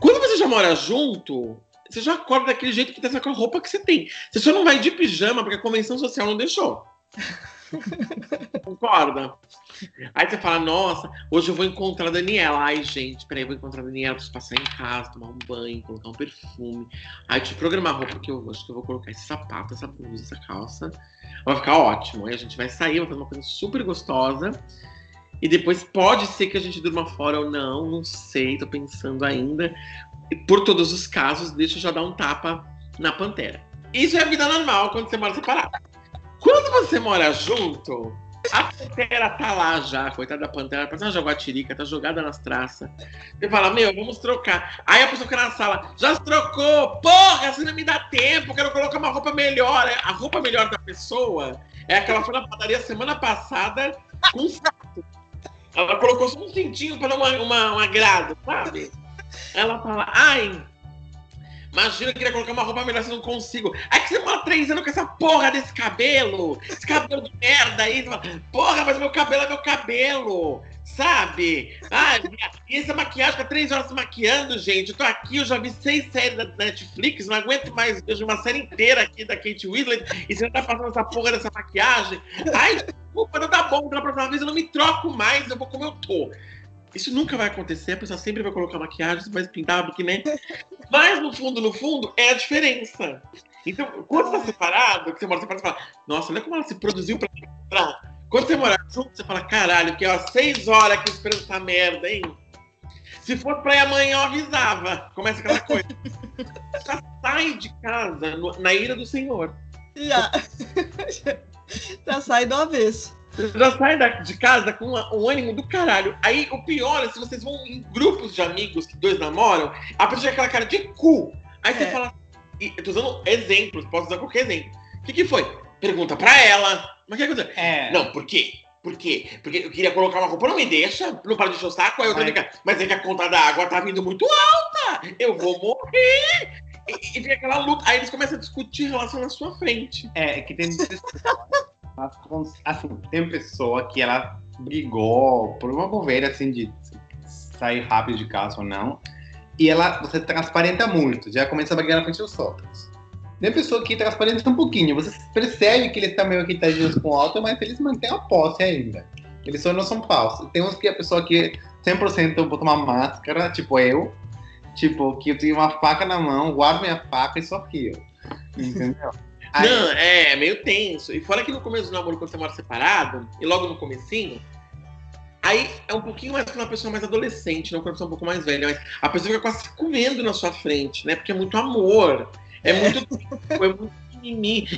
Quando você já mora junto, você já acorda daquele jeito que tá com a roupa que você tem. Você só não vai de pijama porque a convenção social não deixou. Concorda? Aí você fala, nossa, hoje eu vou encontrar a Daniela. Ai, gente, peraí, eu vou encontrar a Daniela, preciso passar em casa, tomar um banho, colocar um perfume. Aí te programar a roupa que eu acho que eu vou colocar esse sapato, essa blusa, essa calça. Vai ficar ótimo. Aí a gente vai sair, vai fazer uma coisa super gostosa. E depois pode ser que a gente durma fora ou não, não sei, tô pensando ainda. E por todos os casos, deixa eu já dar um tapa na pantera. Isso é a vida normal quando você mora separado. Quando você mora junto, a pantera tá lá já, coitada da pantera, parece uma jaguatirica, tá jogada nas traças. Você fala, meu, vamos trocar. Aí a pessoa fica na sala, já se trocou, porra, você não me dá tempo, quero colocar uma roupa melhor. A roupa melhor da pessoa é aquela que foi na padaria semana passada com cinto. Ela colocou só um cintinho para dar uma, uma, um agrado, sabe? Ela fala, ai, imagina, eu queria colocar uma roupa melhor, se não consigo. Aí que você mora três anos com essa porra desse cabelo, esse cabelo de merda aí. Fala, porra, mas meu cabelo é meu cabelo, sabe? Minha- e essa maquiagem, fica três horas se maquiando, gente. Eu tô aqui, eu já vi seis séries da Netflix, não aguento mais, vejo uma série inteira aqui da Kate Winslet, e você não tá passando essa porra dessa maquiagem. Ai, desculpa, não tá bom, da próxima vez eu não me troco mais, eu vou como eu tô. Isso nunca vai acontecer, a pessoa sempre vai colocar maquiagem, vai pintar biquíni. Mas no fundo, no fundo, é a diferença. Então, quando você tá separado, que você mora separado, você fala, nossa, olha como ela se produziu pra entrar. Quando você mora junto, você fala, caralho, que ó, seis horas aqui esperando essa merda, hein? Se fosse pra ir amanhã, eu avisava. Começa aquela coisa. Já sai de casa no- na ira do Senhor. Já. Já sai do avesso. Você já sai da- de casa com uma- um ânimo do caralho. Aí o pior é se vocês vão em grupos de amigos que dois namoram, a pessoa tem aquela cara de cu. Aí você É. fala. E eu tô usando exemplos, posso usar qualquer exemplo. O que, que foi? Pergunta pra ela. Mas o que aconteceu? É. Não, por quê? Por quê? Porque eu queria colocar uma roupa, não me deixa, não para de encher o saco, aí eu tenho que. Mas é que a conta da água tá vindo muito alta! Eu vou morrer! E, e fica aquela luta. Aí eles começam a discutir relação na sua frente. É, que tem assim, tem pessoa que ela brigou por uma bobeira assim de sair rápido de casa ou não. E ela, você transparenta muito, já começa a brigar na frente dos outros. Tem pessoa que transparenta um pouquinho, você percebe que eles estão meio irritadinhos com o outro, mas eles mantêm a posse ainda. Eles só não são falsos. Tem uns que a pessoa que 100% bota uma máscara, tipo eu, tipo, que eu tenho uma faca na mão, guardo minha faca e só rio. Entendeu? Aí- Não, é, é meio tenso. E fora que no começo do namoro, quando você mora separado, e logo no comecinho, aí é um pouquinho mais quando a pessoa é mais adolescente, não quando pessoa é um pouco mais velha, mas a pessoa fica quase se comendo na sua frente, né? Porque é muito amor, é, muito é muito mimimi.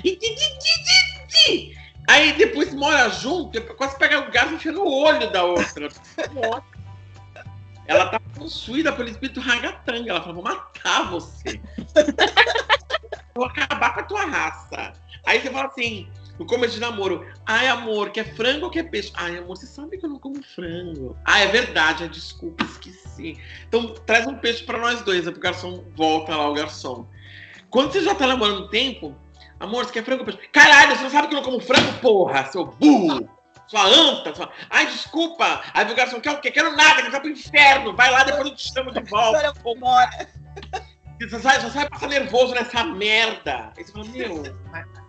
E. Aí depois mora junto, e quase pega o garfo e enfia no olho da outra. Ela tá possuída pelo espírito ragatanga. Ela fala, vou matar você. Vou acabar com a tua raça. Aí você fala assim, no começo de namoro, ai amor, quer frango ou quer peixe? Ai amor, você sabe que eu não como frango. Ah, é verdade, é desculpa, esqueci. Então traz um peixe pra nós dois, aí pro garçom volta lá o garçom. Quando você já tá namorando um tempo, amor, você quer frango ou peixe? Caralho, você não sabe que eu não como frango, porra, seu burro! Sua anta, sua... Ai, desculpa! Aí o garçom quer o quê? Quero nada, quer ir pro inferno! Vai lá, depois eu te chamo de volta. Você sai, só sai passar nervoso nessa merda. Aí você fala, meu.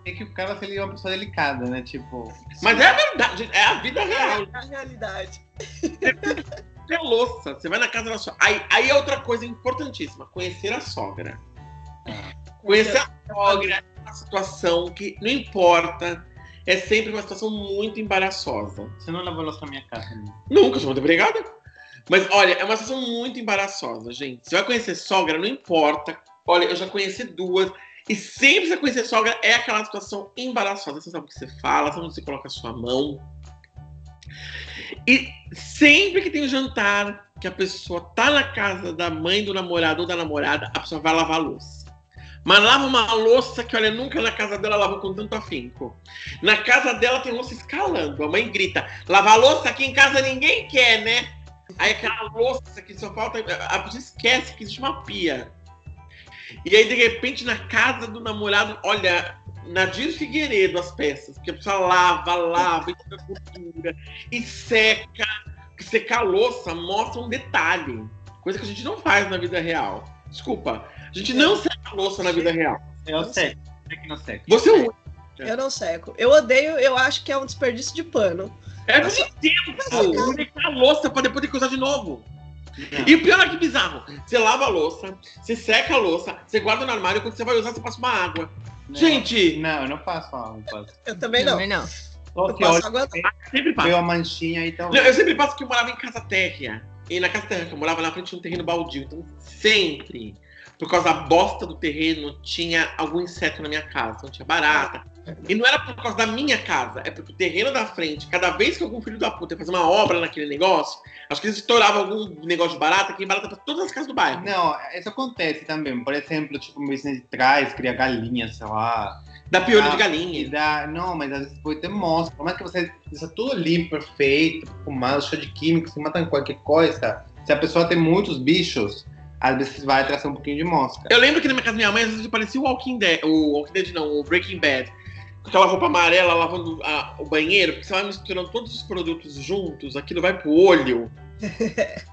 É que o cara ele é uma pessoa delicada, né? Tipo. Mas é a verdade, é a vida real. É a realidade. É louça. Você vai na casa da sua. Aí, aí é outra coisa importantíssima: conhecer a sogra. Conhecer a sogra é uma situação que não importa. É sempre uma situação muito embaraçosa. Você não lavou louça na minha casa, né? Nunca sou muito obrigada. Mas olha, é uma situação muito embaraçosa, gente. Você vai conhecer sogra, não importa. Olha, eu já conheci duas. E sempre você conhecer sogra, é aquela situação embaraçosa. Você sabe o que você fala, sabe onde você coloca a sua mão. E sempre que tem um jantar, que a pessoa tá na casa da mãe do namorado ou da namorada, a pessoa vai lavar a louça. Mas lava uma louça que, olha, nunca na casa dela lavou com tanto afinco. Na casa dela tem louça escalando. A mãe grita: lavar louça aqui em casa ninguém quer, né? Aí aquela louça que só falta. A pessoa esquece que existe uma pia. E aí, de repente, na casa do namorado, olha, Nadir Figueiredo as peças, porque a pessoa lava, lava, e tira gordura, e seca. Porque secar a louça mostra um detalhe. Coisa que a gente não faz na vida real. Desculpa. A gente não seca a louça na vida real. Eu sei. É que não sei. Você é o Eu não seco. Eu odeio, eu acho que é um desperdício de pano. É muito tempo. Secar a louça pra depois ter que usar de novo. Não. E o pior é que bizarro. Você lava a louça, você seca a louça, você guarda no armário, quando você vai usar, você passa uma água. Não. Gente, Não, eu não faço água. Não faço. Eu também não. Também não. Eu que passo água sempre passa. veio a manchinha então. Não, eu sempre passo que eu morava em casa térrea. E na casa térrea que eu morava, na frente tinha um terreno baldio. Então, sempre, por causa da bosta do terreno, tinha algum inseto na minha casa. Então, tinha barata. E não era por causa da minha casa, é porque o terreno da frente, cada vez que algum filho da puta ia fazer uma obra naquele negócio, acho que eles estouravam algum negócio de barata, que barata pra todas as casas do bairro. Não, isso acontece também. Por exemplo, tipo, um vizinho de trás cria galinha, sei lá. Da piolho Ah, de galinha. dá, não, mas às vezes pode ter mostra. Como é que você deixa tudo limpo, perfeito, fumado, cheio de químicos, se mata qualquer coisa? Se a pessoa tem muitos bichos, às vezes vai trazer um pouquinho de mosca. Eu lembro que na minha casa da minha mãe, às vezes parecia o Walking Dead, o Walking Dead não, o Breaking Bad. Com aquela roupa amarela lavando a- o banheiro, porque você vai misturando todos os produtos juntos, aquilo vai pro olho.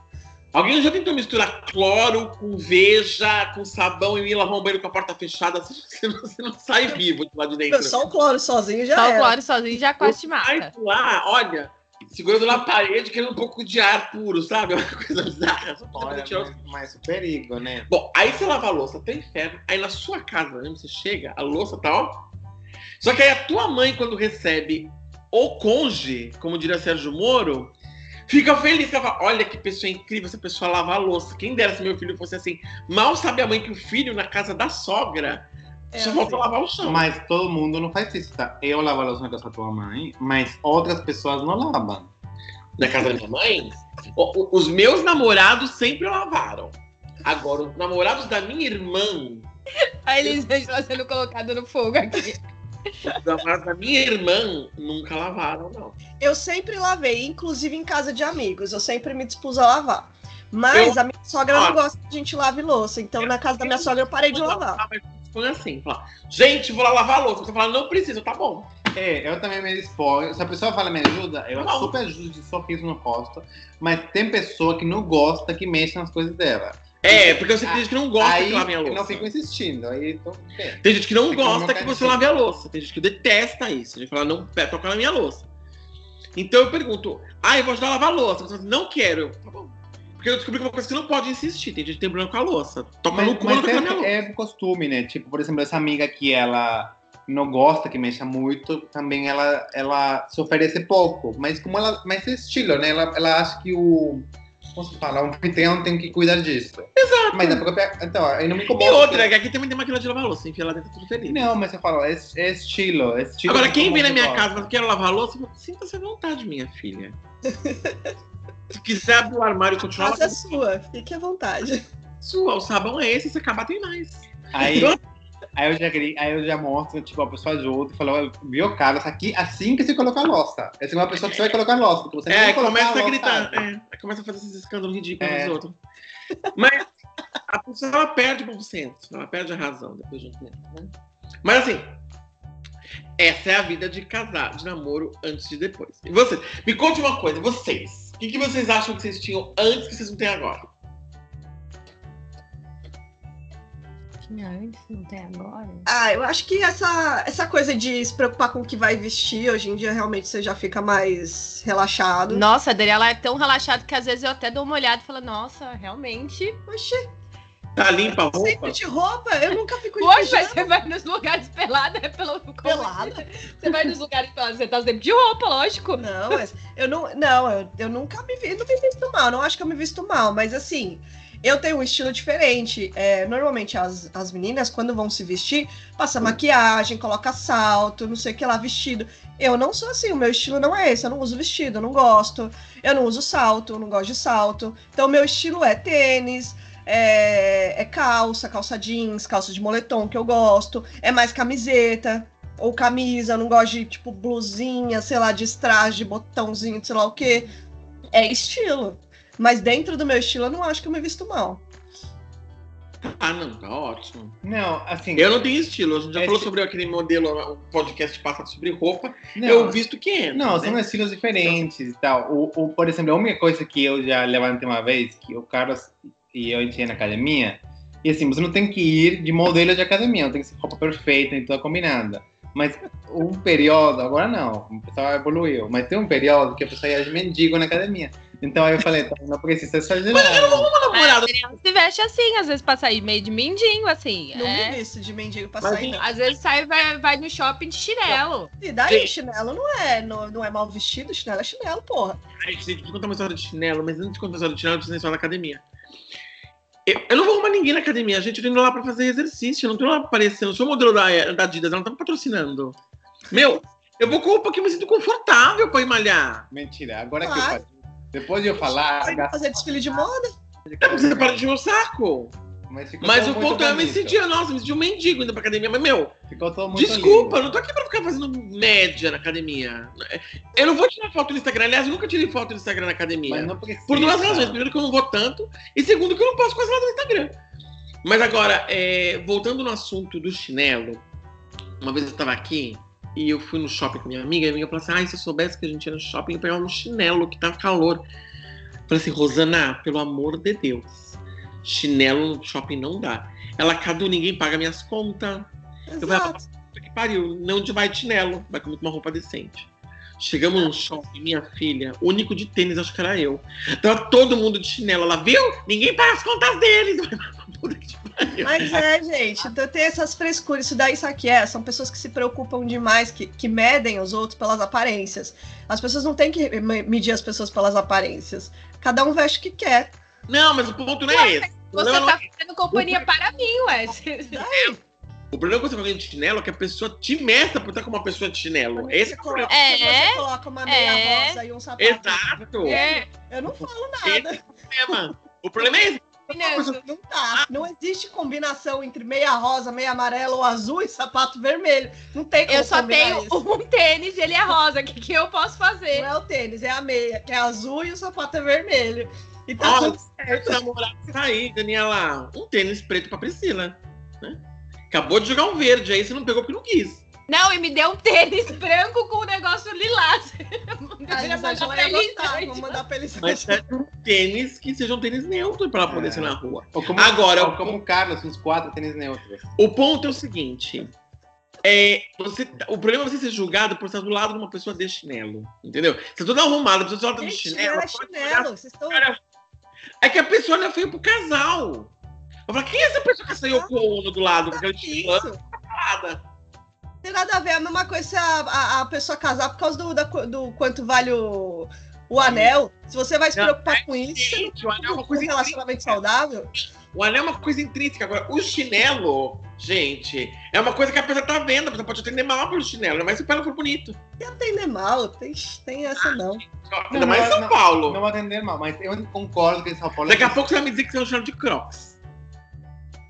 Alguém já tentou misturar cloro com veja, com sabão e ir lavar um banheiro com a porta fechada? Você não, você não sai vivo de lá de dentro. Só o cloro sozinho já Só o era. cloro sozinho já quase te Sai mata. lá, olha, segurando na parede, querendo um pouco de ar puro, sabe? Uma coisa bizarra. Olha, mas, mas o perigo, né? Bom, aí você lava a louça, tá inferno. Aí na sua casa, né, você chega, a louça tá ó. Só que aí a tua mãe, quando recebe o conge, como diria Sérgio Moro, fica feliz. Ela fala, olha que pessoa incrível essa pessoa lavar a louça. Quem dera se meu filho fosse assim. Mal sabe a mãe que o filho, na casa da sogra, É só assim. volta a lavar o chão. Mas todo mundo não faz isso, tá? Eu lavo a louça na casa da tua mãe, mas outras pessoas não lavam. Na casa da minha mãe, os meus namorados sempre lavaram. Agora, os namorados da minha irmã, Aí eles estão sendo colocados no fogo aqui. Namorados da minha irmã, nunca lavaram, não. Eu sempre lavei, inclusive em casa de amigos. Eu sempre me dispus a lavar. Mas a minha sogra Ó. não gosta que a gente lave louça. Então, na casa da minha sogra, eu parei de lavar. Foi assim, falar, gente, vou lá lavar a louça. Você fala, não precisa, tá bom. É, eu também me disponho. Se a pessoa fala me ajuda, eu Não. super ajudo de sorriso no rosto. Mas tem pessoa que não gosta que mexa nas coisas dela. É, porque eu sei que tem gente que não gosta aí que lave a louça. não fico insistindo. Aí tô bem. Tem gente que não gosta meu que você lave a louça. Tem gente que detesta isso. A gente fala, não pé, toca na minha louça. Então eu pergunto, ah, eu vou ajudar a lavar a louça. Você fala, não quero. Eu, tá bom. Porque eu descobri que é uma coisa que você não pode insistir. Tem gente que tem problema com a louça. Toca no cu, mas não na minha é, louça. é costume, né? Tipo, por exemplo, essa amiga que ela não gosta que mexa muito, também ela, ela se oferece pouco. Mas como ela. Mas é estilo, né? Ela, ela acha que o. Como se fala? O anfitrião tem que cuidar disso. Exato. Mas a própria. Então, aí não me incomoda. E outra, porque- é que aqui também tem máquina de lavar louça. Enfia lá dentro tudo feliz. Não, mas eu falo, é, é estilo, é estilo. Agora, que quem vem na minha casa e fala, quero lavar a louça, sinta-se à vontade, minha filha. Se quiser abrir o armário e continuar Casa é sua, fique à vontade. sua, o sabão é esse, se acabar tem mais. Aí, aí, eu já, aí eu já mostro, tipo, a pessoa ajuda e fala, viu, Carlos, aqui assim que você coloca a louça. Essa é uma pessoa que você vai colocar a louça, porque você É, começa a louça, gritar. É, começa a fazer esses escândalos ridículos É. dos outros. Mas a pessoa ela perde o bom senso, ela perde a razão depois de um tempo. Né? Mas assim, essa é a vida de casar, de namoro antes e depois. E vocês? Me conte uma coisa, vocês. O que, que vocês acham que vocês tinham antes que vocês não têm agora? Tinha antes, não tem agora. Ah, eu acho que essa, essa coisa de se preocupar com o que vai vestir, hoje em dia realmente você já fica mais relaxado. Nossa, a Daniela é tão relaxada que às vezes eu até dou uma olhada e falo, nossa, realmente. Oxi, Tá limpa a roupa? sempre de roupa, eu nunca fico de Hoje você vai nos lugares pelada, é pelo. Pelada? Você vai nos lugares pelados, você tá sempre de roupa, lógico. Não, mas eu não, não, eu, eu nunca me vi, não me visto mal, não acho que eu me visto mal, mas assim, eu tenho um estilo diferente. É, normalmente as, as meninas, quando vão se vestir, passa maquiagem, coloca salto, não sei o que lá, vestido. Eu não sou assim, o meu estilo não é esse, eu não uso vestido, eu não gosto, eu não uso salto, eu não gosto de salto. Então, meu estilo é tênis. É, é calça, calça jeans, calça de moletom que eu gosto, é mais camiseta, ou camisa, eu não gosto de, tipo, blusinha, sei lá, de strass, de botãozinho, sei lá o quê. É estilo. Mas dentro do meu estilo, eu não acho que eu me visto mal. Ah, não, tá ótimo. Não, assim. Eu não tenho estilo. A gente já Esse- falou sobre aquele modelo, o podcast passado sobre roupa. não, Eu visto que entra. Não, né? são estilos diferentes e tal. O, o, por exemplo, a única coisa que eu já levantei uma vez, que o Carlos e eu entrei na academia, e assim, você não tem que ir de modelo de academia, não tem que ser roupa perfeita e toda combinada. Mas um período, agora não, o pessoal evoluiu, mas tem um período que a pessoa ia de mendigo na academia. Então aí eu falei, tá, não precisa exagerar. Uma namorada. A Daniela se veste assim, às vezes pra sair meio de mindinho, assim. Não é. me visto de mendigo pra Mas sair, não. Às vezes sai e vai, vai no shopping de chinelo. E daí, Gente. chinelo não é, não, não é mal vestido, chinelo é chinelo, porra. A gente tem que contar uma história de chinelo, mas antes de contar uma história de chinelo, eu preciso história da academia. Eu, eu não vou arrumar ninguém na academia, gente. Eu tô indo lá pra fazer exercício. Eu não tô lá aparecer. Eu não sou modelo da, da Adidas, ela não tá me patrocinando. Meu, eu vou com roupa que eu me sinto confortável pra ir malhar. Mentira, agora que eu Claro. Depois de eu falar, Vai fazer desfile de moda? É porque você para de o saco. mas Mas o ponto é, eu me sentia, nossa, eu me sentia um mendigo indo pra academia. Mas, meu, Ficou todo muito desculpa, eu lindo. não tô aqui pra ficar fazendo média na academia. Eu não vou tirar foto no Instagram. Aliás, eu nunca tirei foto no Instagram na academia. Mas não precisa. Por duas razões. Primeiro, que eu não vou tanto. E segundo, que eu não posso quase nada no Instagram. Mas agora, é, voltando no assunto do chinelo, uma vez eu tava aqui e eu fui no shopping com minha amiga, e a amiga falou assim: ai, se eu soubesse que a gente ia no shopping, eu pegava um chinelo que tá calor. Eu falei assim, Rosana, pelo amor de Deus, chinelo no shopping não dá. Ela, Cadu, ninguém paga minhas contas. Eu falei, Exato. Puta que pariu, não de vai de chinelo, vai comer com uma roupa decente. Chegamos num shopping, minha filha, o único de tênis, acho que era eu. Tava todo mundo de chinelo. Ela viu? Ninguém paga as contas deles. Puta que pariu. Mas é, gente, então tem essas frescuras. Isso daí, sabe o que é? São pessoas que se preocupam demais, que, que medem os outros pelas aparências. As pessoas não têm que me- medir as pessoas pelas aparências. Cada um veste o que quer. Não, mas o ponto não é esse. O Você não tá é- fazendo companhia para mim, ué. o problema quando você vai de chinelo é que a pessoa te meça por estar com uma pessoa de chinelo. Esse é o problema. É. Se você coloca uma meia É. rosa e um sapato. Exato. É, Eu não falo Esse nada. é o problema. O problema é esse. Fernando, Não tá. Não existe combinação entre meia rosa, meia amarela ou azul e sapato vermelho. Não tem como eu só tenho isso. um tênis e ele é rosa. O que, que eu posso fazer? Não é o tênis, é a meia, que é azul e o sapato é vermelho. E tá Ó, tudo certo. namorado tá aí, Daniela. Um tênis preto pra Priscila. Né? Acabou de jogar um verde, aí você não pegou porque não quis. Não, e me deu um tênis branco com o negócio lilás. A Deveria Elisângela mandar pra gostar. Vamos mandar pra Elisângela. Mas é um tênis que seja um tênis neutro pra ela poder É. ser na rua. Ou como, Agora, ou como o Carlos, uns quatro tênis neutros. O ponto é o seguinte. É, você, o problema é você ser julgado por estar do lado de uma pessoa de chinelo. Entendeu? Você tá toda arrumada, a pessoa tá de Gente, chinelo. não é chinelo. Vocês estão. olhar- É que a pessoa olha feio pro casal. Eu falo, quem é essa pessoa que saiu com o Ono do lado, com aquele chinelo? Tem nada a ver. É a mesma coisa se a, a, a pessoa casar por causa do, da do quanto vale o, o anel. Se você vai se Não, preocupar com isso, você Gente, o anel é não uma coisa um relacionamento saudável. O anel é uma coisa intrínseca. Agora, o chinelo, gente, é uma coisa que a pessoa tá vendo. A pessoa pode atender mal pelo chinelo, mas se o pé não for bonito. E atender mal, tem, tem essa não. Ainda mais em São não, Paulo. Não vou atender mal, mas eu concordo que em São Paulo. Daqui a pouco você vai me dizer que você é um chinelo de crocs.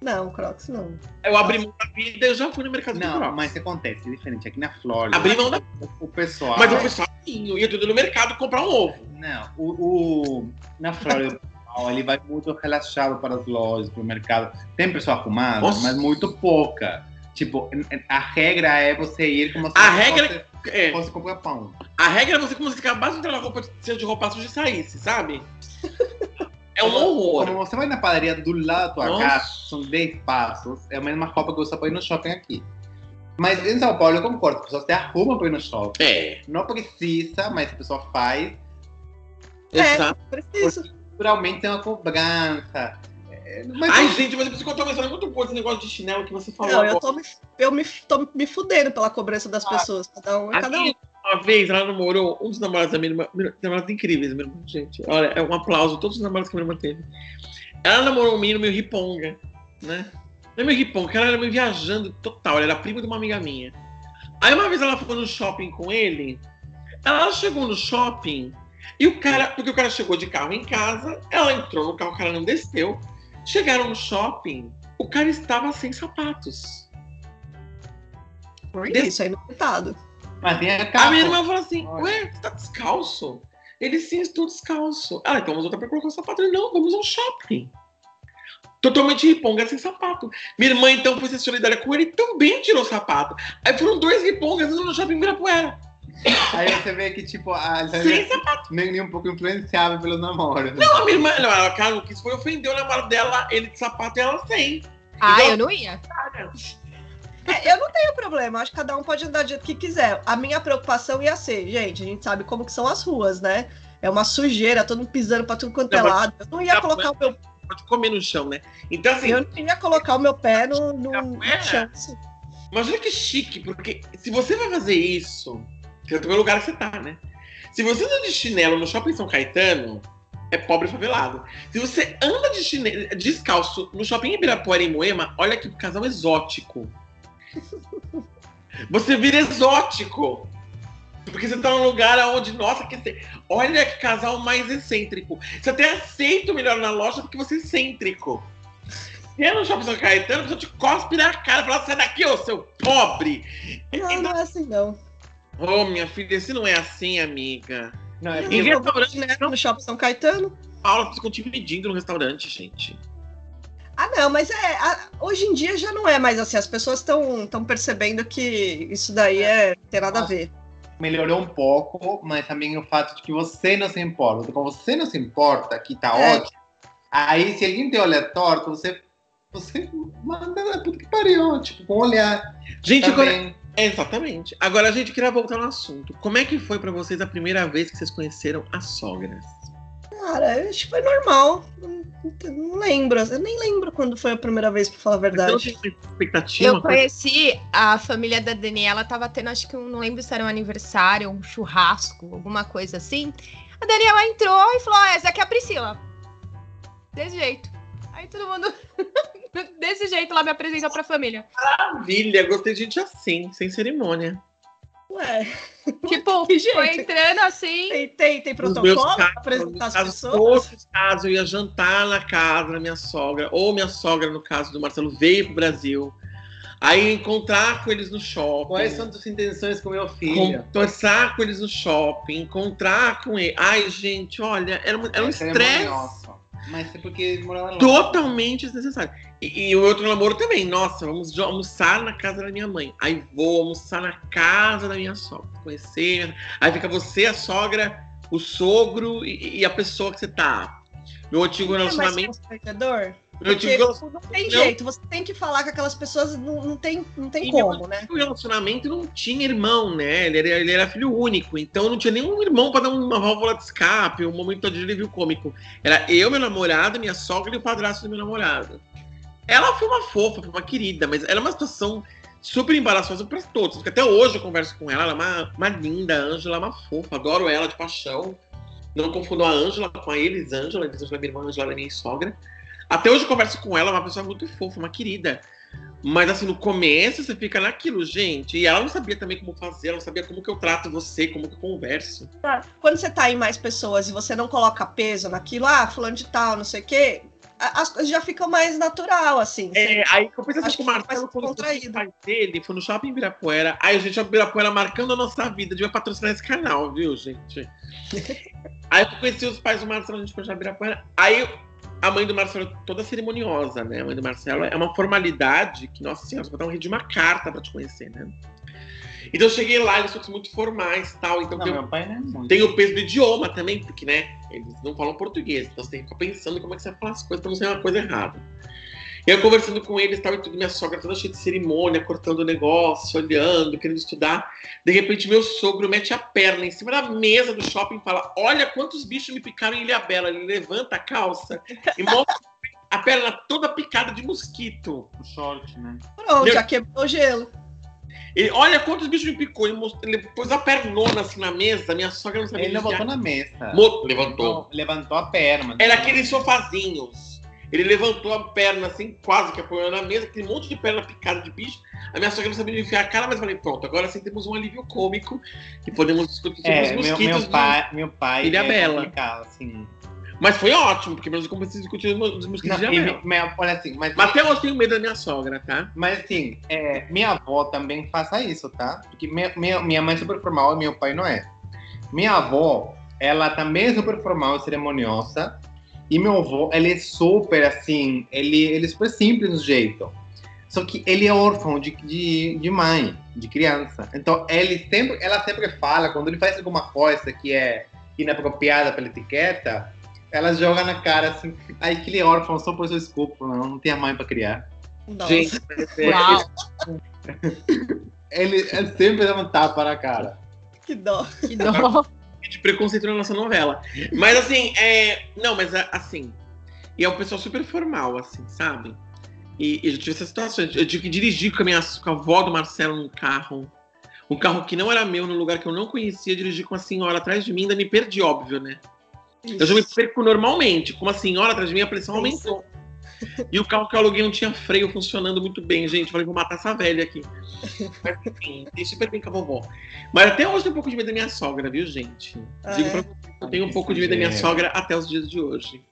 Não, Crocs não. Eu abri mão da vida e eu já fui no mercado de Não, crocs. mas o acontece? É diferente. Aqui na Flórida, Abri mão da o pessoal. Mas eu fui sozinho, ia tudo no mercado comprar um ovo. Não, o, o- na Flórida, o pessoal ele vai muito relaxado para as lojas, para o mercado. Tem pessoa arrumada, Nossa. mas muito pouca. Tipo, a regra é você ir como se A regra- fosse, É, fosse comprar pão. a regra é você como se acabasse de entrar na roupa, seja de roupa suja e saísse, sabe? É um Como horror. você vai na padaria do lado da tua Nossa. casa, são 10 passos, é a mesma roupa que você põe no shopping aqui. Mas em São Paulo eu concordo, a pessoa se arruma para ir no shopping. É, Não precisa, mas a pessoa faz. É. exato. Preciso. Naturalmente tem uma cobrança. É, Mas Ai, gente, mas eu preciso contar uma história muito boa esse negócio de chinelo que você falou. Não, eu tô me, eu me, tô me fudendo pela cobrança das pessoas. Cada um é cada um. Uma vez ela namorou um dos namorados da minha irmã, namorados incríveis, minha irmã, gente. Olha, é um aplauso todos os namorados que a minha irmã teve. Ela namorou um menino meio riponga, né? Não é meio riponga, ela era meio viajando total, ela era prima de uma amiga minha. Aí uma vez ela foi no shopping com ele, ela chegou no shopping e o cara, porque o cara chegou de carro em casa, ela entrou no carro, o cara não desceu. Chegaram no shopping, o cara estava sem sapatos. Desse- isso, aí no coitado. Mas tem a A capa. minha irmã falou assim: Olha. Ué, você tá descalço? Ele sim, estou descalço. Ah, então vamos voltar pra colocar o sapato. Ele, não, vamos ao shopping. Totalmente riponga sem sapato. Minha irmã, então, foi ser solidária com ele e também tirou o sapato. Aí foram dois ripongas indo no shopping em Ibirapuera. Aí você vê que, tipo, a Sem sapato. nem, nem um pouco influenciável pelos namoros. né? Não, a minha irmã, não, ela, cara, não quis foi ofender o namorado dela, ele de sapato e ela sem. Ah, Igual- eu não ia. É, eu não tenho problema, acho que cada um pode andar do jeito que quiser. A minha preocupação ia ser, gente, a gente sabe como que são as ruas, né? É uma sujeira, todo mundo pisando pra tudo quanto é Não, mas- lado. Eu não ia Não, colocar o meu, Pode comer no chão, né? Então, assim, eu não ia colocar o meu pé no, no, no É. chão. assim. Imagina que chique, porque se você vai fazer isso, que é o lugar que você tá, né? Se você anda de chinelo no shopping São Caetano, é pobre favelado. Se você anda de chinelo, descalço no shopping Ibirapuera em Moema, olha que casal exótico. Você vira exótico. Porque você tá num lugar onde, nossa, que olha que casal mais excêntrico. Você até aceita o melhor na loja porque você é excêntrico. Se é no shopping São Caetano, a pessoa te cospe na cara e fala, sai daqui, ô seu pobre! Não, não é assim, não. Ô, minha filha, esse não é assim, amiga. Não, é Eu Em restaurante, né, no shopping São Caetano. Paula ficam te medindo no restaurante, gente. Ah, não, mas é. a- hoje em dia já não é mais assim. As pessoas estão percebendo que isso daí é, tem nada a ver. melhorou um pouco, mas também o fato de que você não se importa. Como você não se importa, que tá É. ótimo. Aí, se alguém te olha torto, você, você manda na puta que pariu, tipo, com olhar. Gente, agora, Também. Exatamente. Agora a gente queria voltar no assunto. Como é que foi pra vocês a primeira vez que vocês conheceram as sogras? Cara, acho que foi normal. Não, não lembro. Eu nem lembro quando foi a primeira vez, pra falar a verdade. expectativa? Eu conheci a família da Daniela, tava tendo, acho que um, não lembro se era um aniversário, um churrasco, alguma coisa assim. A Daniela entrou e falou: ah, essa aqui é a Priscila. Desse jeito. Aí todo mundo. Desse jeito ela me apresentou pra família. Maravilha, gostei de gente assim, sem cerimônia. Ué, Tipo, Que jeito. foi entrando assim. tem, tem, tem protocolo casos, apresentar as nos casos, pessoas? Todos os casos, eu ia jantar na casa da minha sogra, ou minha sogra, no caso do Marcelo, veio pro Brasil. Aí encontrar com eles no shopping. Quais são suas intenções com meu filho? Conversar com eles no shopping, encontrar com ele. Ai, gente, olha, era, um- era um É estresse. Mas é porque morava longe. totalmente desnecessário. E, e o outro namoro também. Nossa, vamos almoçar na casa da minha mãe. Aí vou almoçar na casa da minha sogra. Conhecer. Aí fica você, a sogra, o sogro e, e a pessoa que você tá. Meu antigo É mais Porque antigo não tem Não. jeito, você tem que falar com aquelas pessoas, não, não tem, não tem E como, né? O relacionamento não tinha irmão, né? Ele era, ele era filho único, então não tinha nenhum irmão para dar uma válvula de escape, um momento de alívio cômico. Era eu, meu namorado, minha sogra e o padrasto do meu namorado. Ela foi uma fofa, foi uma querida, mas era uma situação super embaraçosa para todos. Porque até hoje eu converso com ela, ela é uma, uma linda, a Ângela é uma fofa, adoro ela de paixão. Não confundo a Ângela com a Elisângela, a Elisângela é minha irmã, a Ângela é minha sogra. Até hoje eu converso com ela, é uma pessoa muito fofa, uma querida. Mas assim, no começo você fica naquilo, gente. E ela não sabia também como fazer, ela não sabia como que eu trato você, como que eu converso. Tá. Quando você tá em mais pessoas e você não coloca peso naquilo, ah, fulano de tal, não sei o quê, a- as coisas já ficam mais natural, assim. É, aí eu pensei assim o que fica Marcelo, quando contraído. o pai dele foi no shopping Ibirapuera. Aí, gente, o Ibirapuera marcando a nossa vida, devia patrocinar esse canal, viu, gente? aí eu conheci os pais do Marcelo, a gente foi no shopping Ibirapuera. Aí a mãe do Marcelo, toda cerimoniosa, né? A mãe do Marcelo é uma formalidade que, nossa senhora, você vai dar um rei de uma carta pra te conhecer, né? Então eu cheguei lá, eles são muito formais e tal. Então Não, tem, meu pai não é muito. tem o peso do idioma também, porque, né, eles não falam português, então você tem que ficar pensando como é que você vai falar as coisas pra não ser uma coisa errada. E eu conversando com eles, tal, e tudo, minha sogra toda cheia de cerimônia, cortando o negócio, olhando, querendo estudar. De repente, meu sogro mete a perna em cima da mesa do shopping e fala: Olha quantos bichos me picaram em Ilha Bela. Ele levanta a calça e mostra a perna toda picada de mosquito. O short, né? Pronto, Meu- já quebrou o gelo. Ele, olha quantos bichos me picou. Ele, most- ele pôs a pernona assim na mesa, minha sogra não sabia Ele botou na mesa. Mo- levantou. Não, levantou a perna. Era aqueles sofazinhos. Ele levantou a perna assim, quase que apoiou na mesa, aquele monte de perna picada de bicho. A minha sogra não sabia enfiar a cara, mas falei, pronto, agora sim temos um alívio cômico e podemos discutir sobre É, os meu, mosquitos. meu do- pai, meu pai Ilha é Bela. assim. Mas foi ótimo, porque nós começamos a discutir os mosquitos Não, de minha- olha assim, mas, Mas até hoje eu tenho medo da minha sogra, tá? mas assim, é, minha avó também faça isso, tá? Porque minha, minha, minha mãe é super formal e meu pai não é. Minha avó, ela também é super formal e cerimoniosa. E meu avô, ele é super assim, ele, ele é super simples no jeito. Só que ele é órfão de, de, de mãe, de criança. Então ele sempre, ela sempre fala, quando ele faz alguma coisa que é inapropriada pela etiqueta, ela joga na cara assim, ai que ele é órfão, só por isso desculpa, não, não tem a mãe para criar. Nossa. Gente, é. Ele, ele sempre dá um tapa na cara. Que dó. Que dó. De preconceito na nossa novela. Mas assim, é. Não, mas a- assim. E é um pessoal super formal, assim, sabe? E, e eu tive essa situação. Eu tive que dirigir com a, minha, com a avó do Marcelo num carro. Um carro que não era meu, num lugar que eu não conhecia, dirigir com a senhora atrás de mim, ainda me perdi, óbvio, né? Eu já me perco normalmente. Com uma senhora atrás de mim, a pressão Isso. aumentou. E o carro que eu aluguei não tinha freio funcionando muito bem, gente. Falei, vou matar essa velha aqui. Mas enfim, dei super bem com a vovó. Mas até hoje tem um pouco de medo da minha sogra, viu, gente? Ah, Digo é? pra vocês, eu tenho um pouco de medo da minha sogra até os dias de hoje.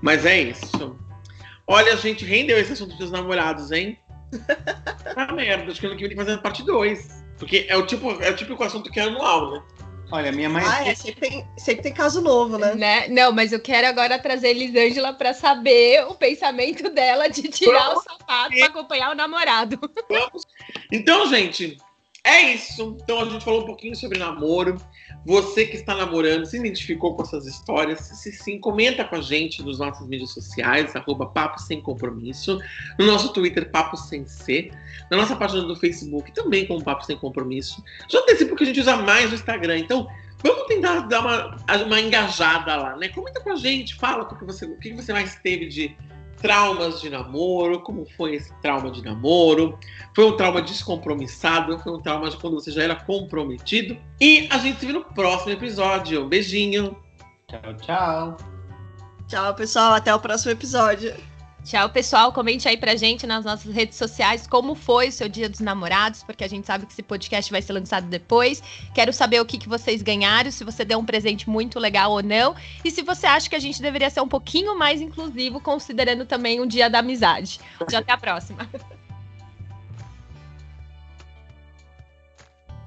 Mas é isso. Olha, gente, rendeu esse assunto dos namorados, hein? Ah, merda, acho que ano que vem tem que fazer a parte 2. Porque é o tipo, é o típico assunto que é anual, né? Olha, minha mãe. Ah, é, sempre tem, sempre tem caso novo, né? Né? Não, mas eu quero agora trazer Elisângela pra saber o pensamento dela de tirar o sapato pra acompanhar o namorado. Vamos. Então, gente, é isso. Então a gente falou um pouquinho sobre namoro, Você que está namorando, se identificou com essas histórias? Se sim, comenta com a gente nos nossos mídias sociais, arroba Papo Sem Compromisso, no nosso Twitter, Papo Sem C, na nossa página do Facebook, também com Papo Sem Compromisso. Já antecipo que a gente usa mais o Instagram, então vamos tentar dar uma, uma engajada lá, né? Comenta com a gente, fala o que você, o que você mais teve de traumas de namoro, como foi esse trauma de namoro, foi um trauma descompromissado, foi um trauma de quando você já era comprometido. E a gente se vê no próximo episódio. Um beijinho. Tchau, tchau. Tchau, pessoal. Até o próximo episódio. Tchau, pessoal. Comente aí pra gente nas nossas redes sociais como foi o seu Dia dos Namorados, porque a gente sabe que esse podcast vai ser lançado depois. Quero saber o que, que vocês ganharam, se você deu um presente muito legal ou não, e se você acha que a gente deveria ser um pouquinho mais inclusivo, considerando também o Dia da Amizade. Até a próxima.